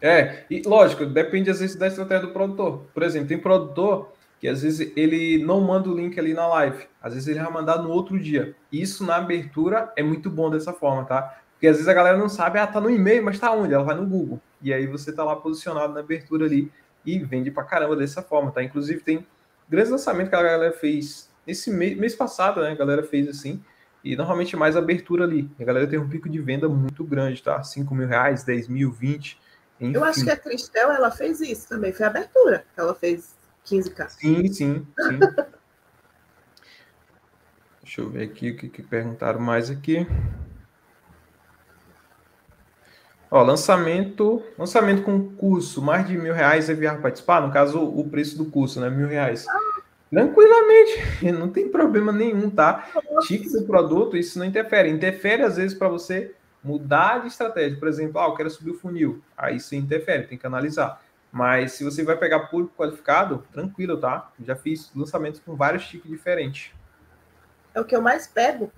É, é, e lógico, depende às vezes da estratégia do produtor. Por exemplo, tem produtor que às vezes ele não manda o link ali na live, às vezes ele vai mandar no outro dia. Isso na abertura é muito bom dessa forma, tá? Porque às vezes a galera não sabe, ah, tá no e-mail, mas tá onde? Ela vai no Google. E aí você tá lá posicionado na abertura ali e vende pra caramba dessa forma, tá? Inclusive tem grandes lançamentos que a galera fez esse mês, mês passado, né? A galera fez assim. E normalmente mais abertura ali. A galera tem um pico de venda muito grande, tá? 5 mil reais, 10 mil, 20 enfim. Eu acho que a Cristel, ela fez isso também, foi abertura. Ela fez 15K. Sim, sim, sim. Deixa eu ver aqui o que, que perguntaram mais aqui. Ó, lançamento, lançamento com curso, mais de mil reais é viável participar? No caso, o preço do curso, né? Mil reais. Tranquilamente, não tem problema nenhum, tá? Tique do produto, isso não interfere. Interfere às vezes para você mudar de estratégia. Por exemplo, ah, eu quero subir o funil. Aí sim interfere, tem que analisar. Mas se você vai pegar público qualificado, tranquilo, tá? Já fiz lançamentos com vários tipos diferentes. É o que eu mais pego.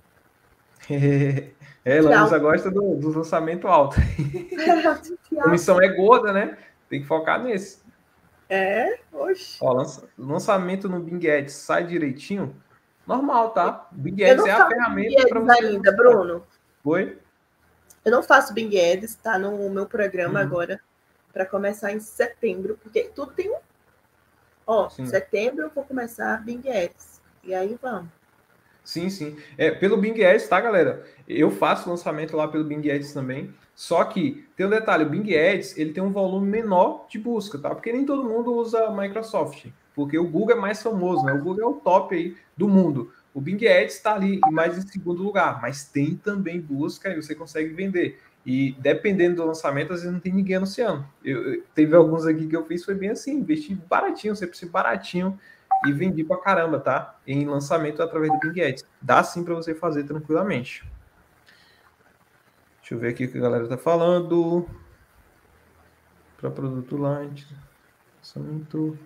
é, Lanza gosta do, do lançamento alto. a missão é gorda, né? Tem que focar nesse. É, oxe. Ó, lança, lançamento no Bing Ads sai direitinho? Normal, tá? Bing Ads é a ferramenta para você. ainda, Bruno. Oi? Eu não faço Bing Ads, está no meu programa uhum. agora para começar em setembro, porque tudo tem um. Ó, Sim. setembro eu vou começar Bing Ads. E aí vamos. Sim, sim. É, pelo Bing Ads, tá, galera? Eu faço lançamento lá pelo Bing Ads também. Só que tem um detalhe, o Bing Ads ele tem um volume menor de busca, tá? Porque nem todo mundo usa Microsoft, porque o Google é mais famoso, né? O Google é o top aí do mundo. O Bing Ads está ali mais em segundo lugar, mas tem também busca e você consegue vender. E dependendo do lançamento, às vezes não tem ninguém anunciando. Eu, eu, teve alguns aqui que eu fiz, foi bem assim, investi baratinho, sempre se baratinho e vendi pra caramba, tá? Em lançamento através do Bing Ads. Dá sim para você fazer tranquilamente. Deixa eu ver aqui o que a galera tá falando. Para produto light. Lançamento.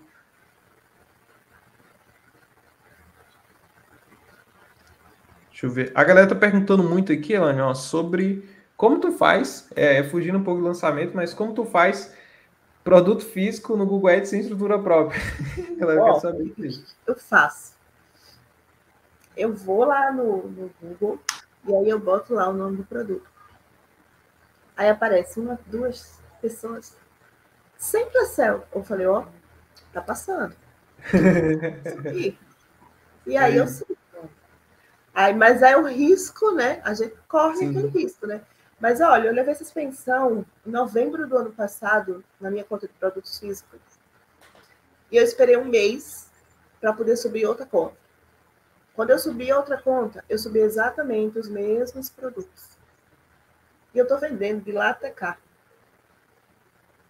Deixa eu ver. A galera tá perguntando muito aqui, Elane, ó, sobre como tu faz, é, fugindo um pouco do lançamento, mas como tu faz produto físico no Google Ads sem estrutura própria? A galera quer saber isso. Eu faço. Eu vou lá no, no Google e aí eu boto lá o nome do produto. Aí aparece uma, duas pessoas. Sempre a céu. Eu falei, ó, tá passando. e aí eu subo. Aí, mas é o risco, né? A gente corre Sim. aquele risco, né? Mas olha, eu levei suspensão em novembro do ano passado na minha conta de produtos físicos. E eu esperei um mês para poder subir outra conta. Quando eu subi outra conta, eu subi exatamente os mesmos produtos. E eu estou vendendo de lá até cá.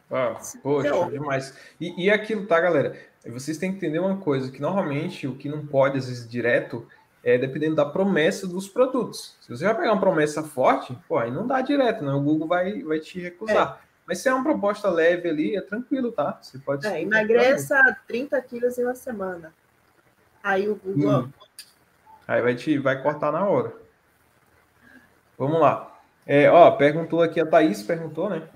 Ah, poxa, então, demais. E, e aquilo, tá, galera? Vocês têm que entender uma coisa, que normalmente o que não pode, às vezes, direto, é dependendo da promessa dos produtos. Se você vai pegar uma promessa forte, pô, aí não dá direto, né? O Google vai, vai te recusar. É. Mas se é uma proposta leve ali, é tranquilo, tá? Você pode. É, emagreça 30 quilos em uma semana. Aí o Google. Hum. Aí vai te vai cortar na hora. Vamos lá. É, ó, perguntou aqui, a Thaís perguntou, né?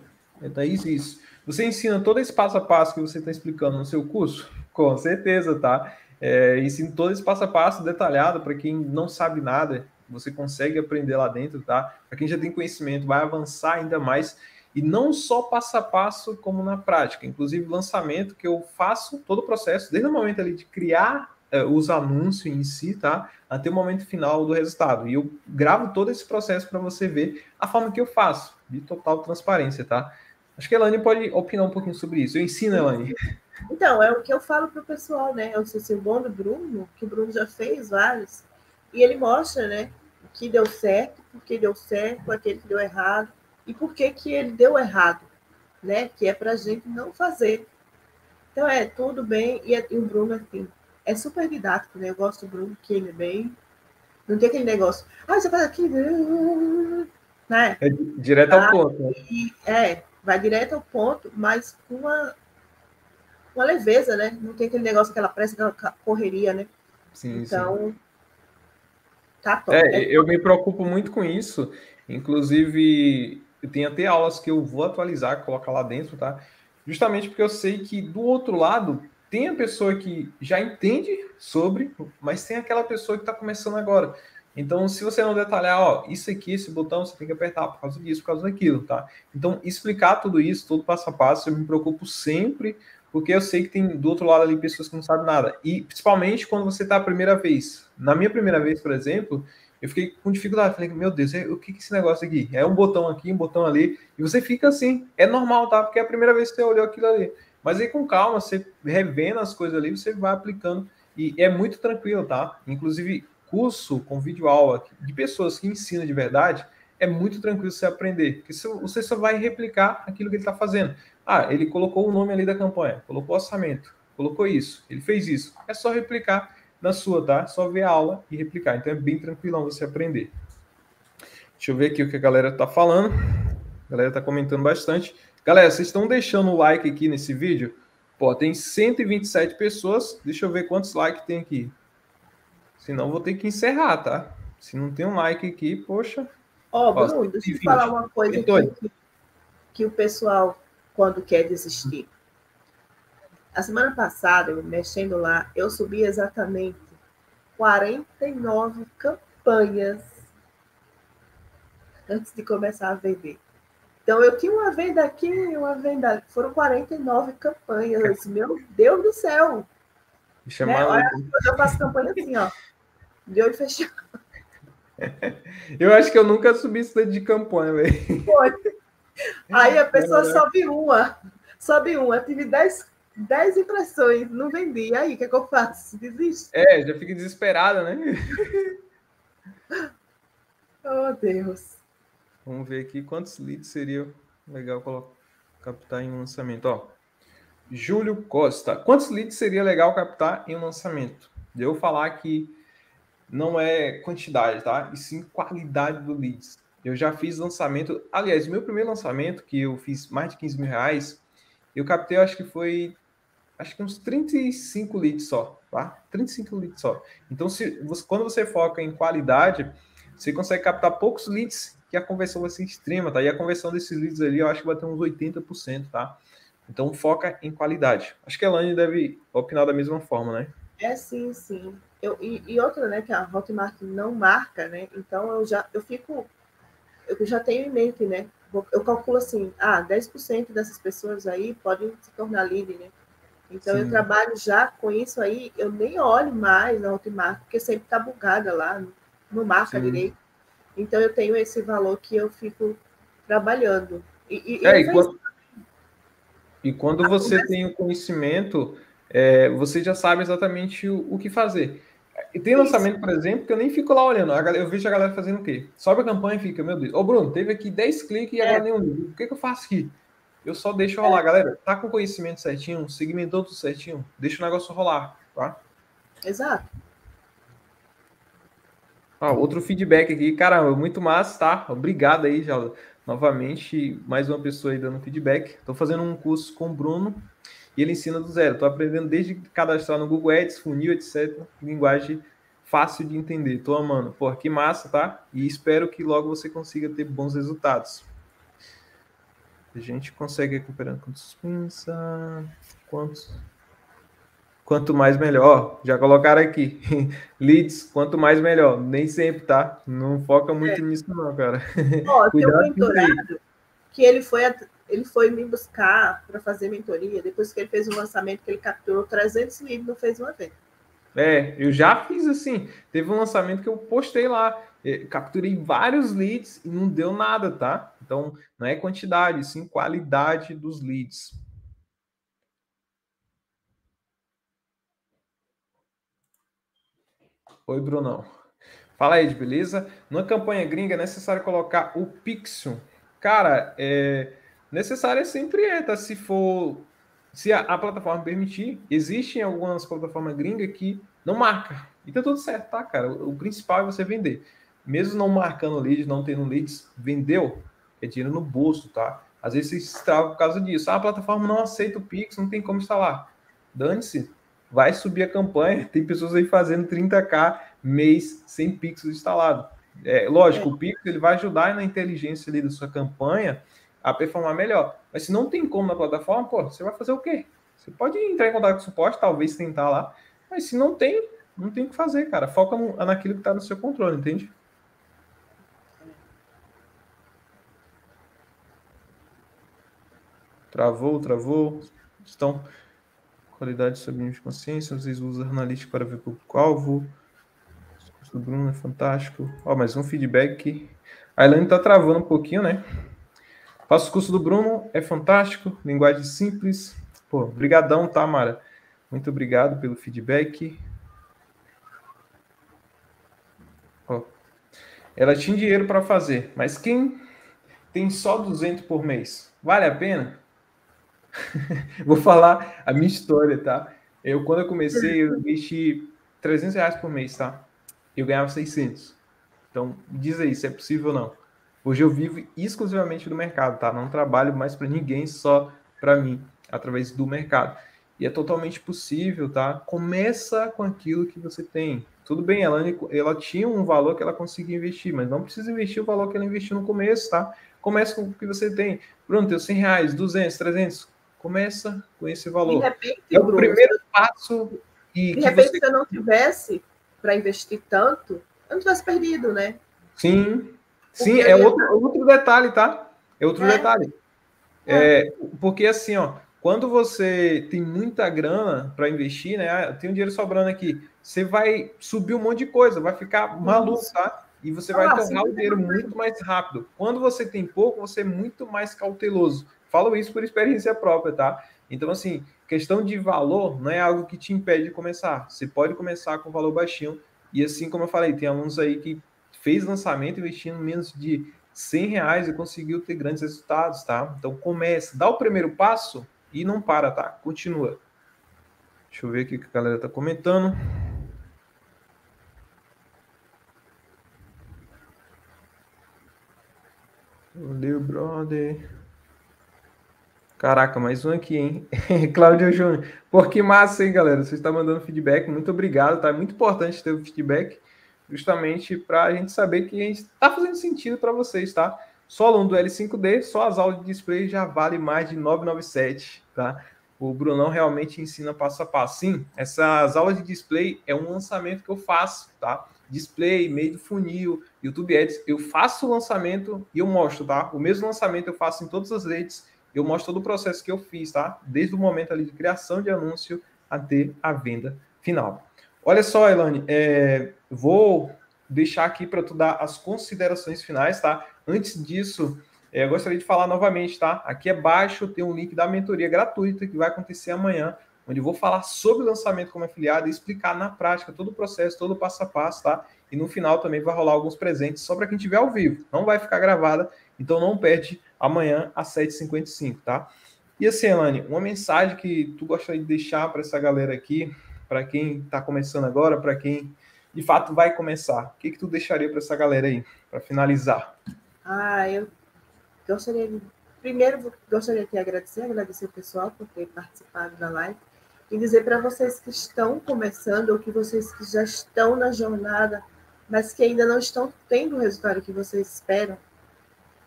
É, Thaís, isso. Você ensina todo esse passo a passo que você está explicando no seu curso? Com certeza, tá? É, ensino todo esse passo a passo detalhado para quem não sabe nada, você consegue aprender lá dentro, tá? Para quem já tem conhecimento, vai avançar ainda mais. E não só passo a passo, como na prática. Inclusive, lançamento que eu faço todo o processo, desde o momento ali de criar é, os anúncios em si, tá? Até o momento final do resultado. E eu gravo todo esse processo para você ver a forma que eu faço, de total transparência, tá? Acho que a Elane pode opinar um pouquinho sobre isso. Eu ensino, Elane. Então, é o que eu falo para o pessoal, né? Eu sei se o bom do Bruno, que o Bruno já fez vários, e ele mostra, né? O que deu certo, por que deu certo, aquele que deu errado, e por que, que ele deu errado, né? Que é para a gente não fazer. Então, é tudo bem, e, é, e o Bruno, assim, é super didático, né? Eu gosto do Bruno, que ele é bem. Não tem aquele negócio. Ah, você faz aqui. Né? É direto ao ponto. Né? É, vai direto ao ponto, mas com uma, uma leveza, né? Não tem aquele negócio, aquela pressa, aquela correria, né? Sim, então, sim. tá top. É, né? eu me preocupo muito com isso. Inclusive, tem até aulas que eu vou atualizar, colocar lá dentro, tá? Justamente porque eu sei que do outro lado tem a pessoa que já entende sobre, mas tem aquela pessoa que está começando agora. Então, se você não detalhar, ó, isso aqui, esse botão, você tem que apertar por causa disso, por causa daquilo, tá? Então, explicar tudo isso, todo passo a passo, eu me preocupo sempre, porque eu sei que tem do outro lado ali pessoas que não sabem nada. E principalmente quando você está a primeira vez. Na minha primeira vez, por exemplo, eu fiquei com dificuldade. Falei, meu Deus, o que é esse negócio aqui? É um botão aqui, um botão ali. E você fica assim. É normal, tá? Porque é a primeira vez que você olhou aquilo ali. Mas aí com calma, você revendo as coisas ali, você vai aplicando e é muito tranquilo, tá? Inclusive, curso com vídeo aula de pessoas que ensinam de verdade, é muito tranquilo você aprender, porque você só vai replicar aquilo que ele está fazendo. Ah, ele colocou o nome ali da campanha, colocou orçamento, colocou isso, ele fez isso. É só replicar na sua, tá? Só ver a aula e replicar. Então é bem tranquilão você aprender. Deixa eu ver aqui o que a galera está falando. A galera está comentando bastante. Galera, vocês estão deixando o like aqui nesse vídeo? Pô, tem 127 pessoas. Deixa eu ver quantos likes tem aqui. Senão vou ter que encerrar, tá? Se não tem um like aqui, poxa. Ó, oh, Bruno, deixa eu falar uma coisa que, que o pessoal, quando quer desistir. A semana passada, eu mexendo lá, eu subi exatamente 49 campanhas antes de começar a vender. Então, eu tinha uma venda aqui, uma venda. Foram 49 campanhas. Meu Deus do céu! Né? Olha, eu faço campanha assim, ó. de olho fechado. Eu acho que eu nunca subi isso de campanha, velho. Foi. Aí a pessoa é. sobe uma, sobe uma, eu tive 10, 10 impressões, não vendi. Aí, o que, é que eu faço? Desiste? É, já fica desesperada, né? oh, Deus. Vamos ver aqui quantos leads seria legal colocar, captar em um lançamento. Ó, Júlio Costa. Quantos leads seria legal captar em um lançamento? Deu falar que não é quantidade, tá? E sim qualidade do leads. Eu já fiz lançamento. Aliás, meu primeiro lançamento, que eu fiz mais de 15 mil reais, eu captei, acho que foi. Acho que uns 35 leads só, tá? 35 leads só. Então, se você, quando você foca em qualidade, você consegue captar poucos leads que a conversão vai ser extrema, tá? E a conversão desses leads ali, eu acho que vai ter uns 80%, tá? Então, foca em qualidade. Acho que a Elane deve opinar da mesma forma, né? É, sim, sim. Eu, e, e outra, né, que a Hotmart não marca, né? Então, eu já eu fico eu já tenho em mente, né? Eu calculo assim, ah, 10% dessas pessoas aí podem se tornar lead, né? Então Sim. eu trabalho já com isso aí, eu nem olho mais na Hotmart, porque sempre está bugada lá, não marca Sim. direito. Então eu tenho esse valor que eu fico trabalhando. E, e, é, e, quando, e quando você tem o conhecimento, é, você já sabe exatamente o, o que fazer. E tem lançamento, por exemplo, que eu nem fico lá olhando. Eu vejo a galera fazendo o quê? Sobe a campanha e fica, meu Deus. Ô, Bruno, teve aqui 10 cliques e agora é. nenhum livro. O que, que eu faço aqui? Eu só deixo rolar, é. galera. Tá com conhecimento certinho, segmentou tudo certinho, deixa o negócio rolar, tá? Exato. Ah, outro feedback aqui, caramba, muito massa, tá? Obrigado aí, já novamente, mais uma pessoa aí dando feedback. Estou fazendo um curso com o Bruno e ele ensina do zero. Estou aprendendo desde cadastrar no Google Ads, funil, etc. Linguagem fácil de entender. Estou amando. Pô, que massa, tá? E espero que logo você consiga ter bons resultados. A gente consegue recuperando quanto suspensa. Quantos? Quanto mais melhor. Já colocaram aqui. Leads, quanto mais melhor. Nem sempre, tá? Não foca muito é. nisso, não, cara. Ó, tem um mentorado que ele foi ele foi me buscar para fazer mentoria depois que ele fez um lançamento que ele capturou 300 livros não fez uma vez. É, eu já fiz assim. Teve um lançamento que eu postei lá, é, capturei vários leads e não deu nada, tá? Então, não é quantidade, sim qualidade dos leads. Oi, Brunão. Fala aí, beleza? Numa campanha gringa é necessário colocar o pixel. Cara, é, Necessária sempre é, tá? Se for. Se a, a plataforma permitir, existem algumas plataformas gringas que não marca. E tá tudo certo, tá, cara? O, o principal é você vender. Mesmo não marcando leads, não tendo leads, vendeu, é dinheiro no bolso, tá? Às vezes você trava por causa disso. Ah, a plataforma não aceita o Pix, não tem como instalar. Dane-se, vai subir a campanha. Tem pessoas aí fazendo 30k mês sem Pix instalado. É, lógico, é. o Pix ele vai ajudar na inteligência ali da sua campanha a performar melhor. Mas se não tem como na plataforma, pô, você vai fazer o quê? Você pode entrar em contato com o suporte, talvez tentar lá, mas se não tem, não tem o que fazer, cara. Foca no, naquilo que está no seu controle, entende? Travou, travou. Estão qualidade sobre de consciência, vocês usam analítica para ver público-alvo. O Bruno é fantástico. Ó, mais um feedback. A Elaine tá travando um pouquinho, né? O curso do Bruno, é fantástico, linguagem simples. Pô, brigadão, tá, Mara? Muito obrigado pelo feedback. Ela tinha dinheiro para fazer, mas quem tem só 200 por mês, vale a pena? Vou falar a minha história, tá? Eu, quando eu comecei, eu investi 300 reais por mês, tá? Eu ganhava 600. Então, diz aí se é possível ou não. Hoje eu vivo exclusivamente do mercado, tá? Não trabalho mais para ninguém, só para mim, através do mercado. E é totalmente possível, tá? Começa com aquilo que você tem. Tudo bem, ela, ela tinha um valor que ela conseguia investir, mas não precisa investir o valor que ela investiu no começo, tá? Começa com o que você tem. Bruno, tem 100 reais, 200, 300. Começa com esse valor. De repente, é o Bruno, primeiro passo. E de repente, você... se eu não tivesse para investir tanto, eu não tivesse perdido, né? Sim, Sim, é outro, outro detalhe, tá? É outro é. detalhe. É, porque assim, ó, quando você tem muita grana para investir, né? Ah, tem um dinheiro sobrando aqui, você vai subir um monte de coisa, vai ficar maluco, tá? E você vai ah, tornar o dinheiro muito mais rápido. Quando você tem pouco, você é muito mais cauteloso. Falo isso por experiência própria, tá? Então, assim, questão de valor não é algo que te impede de começar. Você pode começar com valor baixinho. E assim como eu falei, tem alunos aí que fez lançamento investindo menos de 100 reais e conseguiu ter grandes resultados, tá? Então comece, dá o primeiro passo e não para, tá? Continua. Deixa eu ver o que a galera tá comentando. Valeu, brother. Caraca, mais um aqui, hein? Cláudio Júnior. Pô, que massa, hein, galera? Você está mandando feedback. Muito obrigado, tá? É muito importante ter o feedback, justamente para a gente saber que a gente está fazendo sentido para vocês, tá? Só aluno do L5D, só as aulas de display já vale mais de 997, tá? O Brunão realmente ensina passo a passo. Sim, essas aulas de display é um lançamento que eu faço, tá? Display, meio do funil, YouTube Ads, eu faço o lançamento e eu mostro, tá? O mesmo lançamento eu faço em todas as redes, eu mostro todo o processo que eu fiz, tá? Desde o momento ali de criação de anúncio até a venda final. Olha só, Elane, é, vou deixar aqui para tu dar as considerações finais, tá? Antes disso, é, eu gostaria de falar novamente, tá? Aqui abaixo tem um link da mentoria gratuita que vai acontecer amanhã, onde eu vou falar sobre o lançamento como afiliado e explicar na prática todo o processo, todo o passo a passo, tá? E no final também vai rolar alguns presentes só para quem estiver ao vivo. Não vai ficar gravada, então não perde amanhã às 7h55, tá? E assim, Elane, uma mensagem que tu gostaria de deixar para essa galera aqui, para quem está começando agora, para quem de fato vai começar, o que, que tu deixaria para essa galera aí, para finalizar? Ah, eu gostaria, primeiro, gostaria de agradecer, agradecer o pessoal por ter participado da live e dizer para vocês que estão começando ou que vocês que já estão na jornada, mas que ainda não estão tendo o resultado que vocês esperam,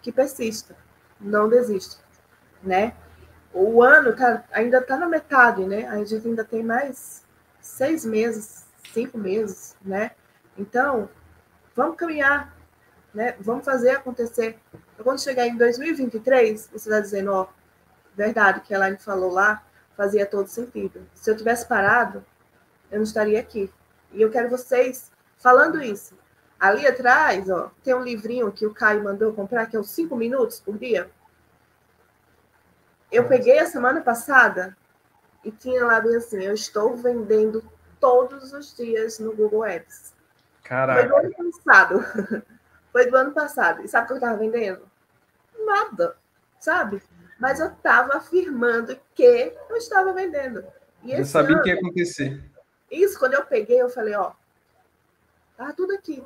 que persista, não desista, né? O ano tá, ainda está na metade, né? A gente ainda tem mais seis meses, cinco meses, né? Então, vamos caminhar, né? Vamos fazer acontecer. Então, quando chegar em 2023, você está dizendo, ó, verdade, que a Elaine falou lá, fazia todo sentido. Se eu tivesse parado, eu não estaria aqui. E eu quero vocês falando isso. Ali atrás, ó, tem um livrinho que o Caio mandou comprar, que é os cinco minutos por dia. Eu peguei a semana passada e tinha lá bem assim, eu estou vendendo todos os dias no Google Ads. Caraca. Foi do ano passado. Foi do ano passado. E sabe o que eu estava vendendo? Nada, sabe? Mas eu estava afirmando que eu estava vendendo. E eu sabia que ia acontecer. Isso, quando eu peguei, eu falei, ó, tá tudo aqui,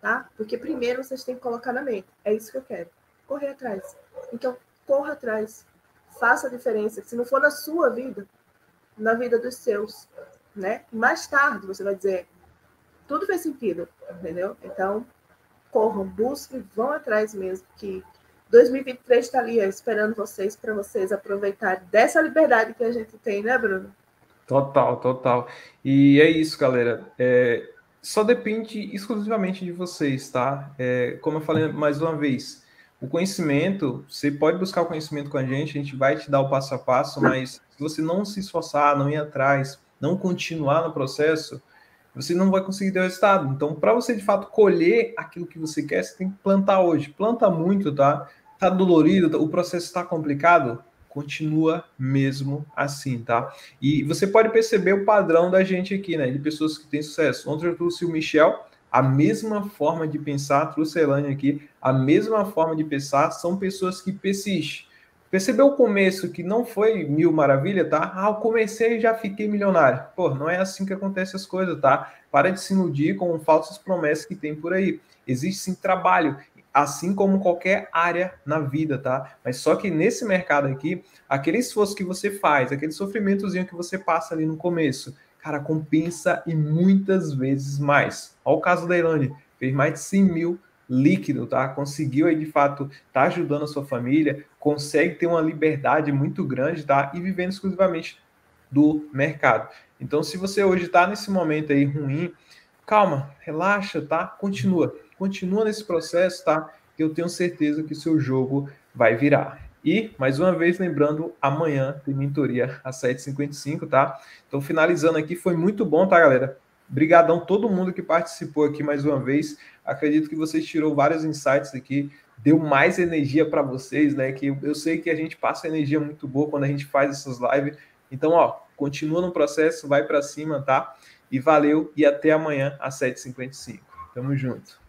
tá? Porque primeiro vocês têm que colocar na mente, é isso que eu quero, correr atrás. Então, corra atrás, faça a diferença. Se não for na sua vida, na vida dos seus, né? Mais tarde você vai dizer, tudo fez sentido, entendeu? Então, corram, busquem, vão atrás mesmo, que 2023 está ali esperando vocês para vocês aproveitarem dessa liberdade que a gente tem, né, Bruno? Total, total. E é isso, galera. É, só depende exclusivamente de vocês, tá? É, como eu falei mais uma vez, o conhecimento, você pode buscar o conhecimento com a gente, a gente vai te dar o passo a passo, mas se você não se esforçar, não ir atrás, não continuar no processo, você não vai conseguir ter o resultado. Então, para você de fato colher aquilo que você quer, você tem que plantar hoje. Planta muito, tá? Tá dolorido, o processo está complicado, continua mesmo assim, tá? E você pode perceber o padrão da gente aqui, né? De pessoas que têm sucesso. Ontem eu trouxe o Michel, a mesma forma de pensar, trouxe a Elane aqui, a mesma forma de pensar, são pessoas que persistem. Percebeu o começo que não foi mil maravilha, tá? Ah, eu comecei e já fiquei milionário. Pô, não é assim que acontece as coisas, tá? Para de se iludir com falsas promessas que tem por aí. Existe sim trabalho, assim como qualquer área na vida, tá? Mas só que nesse mercado aqui, aquele esforço que você faz, aquele sofrimentozinho que você passa ali no começo, cara, compensa e muitas vezes mais. Olha o caso da Elane, fez mais de 100 mil líquido, tá? Conseguiu aí de fato tá ajudando a sua família, consegue ter uma liberdade muito grande, tá? E vivendo exclusivamente do mercado. Então, se você hoje está nesse momento aí ruim, calma, relaxa, tá? Continua, continua nesse processo, tá? Que eu tenho certeza que o seu jogo vai virar. E, mais uma vez, lembrando, amanhã tem mentoria às 7h55, tá? Então, finalizando aqui, foi muito bom, tá, galera? Obrigadão todo mundo que participou aqui mais uma vez. Acredito que vocês tirou vários insights aqui, deu mais energia para vocês, né? Que eu sei que a gente passa energia muito boa quando a gente faz essas lives. Então, ó, continua no processo, vai para cima, tá? E valeu e até amanhã às 7h55. Tamo junto.